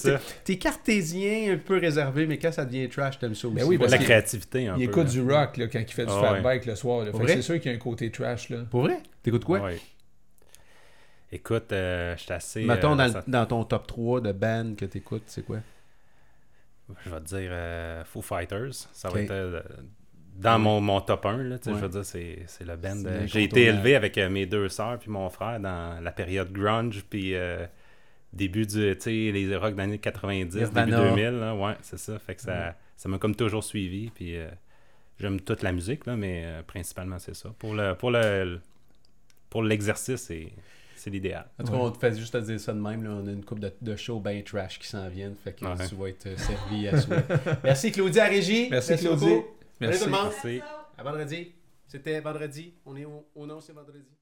t'es- cartésien, un peu réservé, mais quand ça devient trash, t'aimes ça aussi. Ben oui, De parce la qu'il- créativité, un Il peu. écoute là. du rock là, quand il fait du Ah ouais. bike le soir. c'est sûr qu'il y a un côté trash. Là. Pour vrai? T'écoutes quoi? Ouais. Écoute, euh, je suis assez. Mettons euh, dans, ça- dans ton top 3 de bands que t'écoutes, c'est quoi? Je vais te dire euh, Foo Fighters. Ça va être dans mon, mon top 1. Là, tu Ouais. Je veux dire, c'est c'est le band. Euh. J'ai été élevé avec euh, mes deux sœurs puis mon frère dans la période grunge puis euh, début du. Tu sais, les rock d'années 90, Nirvana. début 2000. Là, ouais, c'est ça. Fait que ça ça m'a comme toujours suivi. Puis j'aime toute la musique, là, mais principalement, c'est ça. Pour le pour le pour l'exercice, c'est c'est l'idéal. En tout cas, on te fait juste te dire ça de même. Là. On a une coupe de, de shows bien trash qui s'en viennent. Fait que Ouais. tu vas être euh, servi à souhait. Merci Claudie à Régie. Merci, Claudie. Merci. tout le monde. Merci. À vendredi. C'était vendredi. On est au, au nom, c'est vendredi.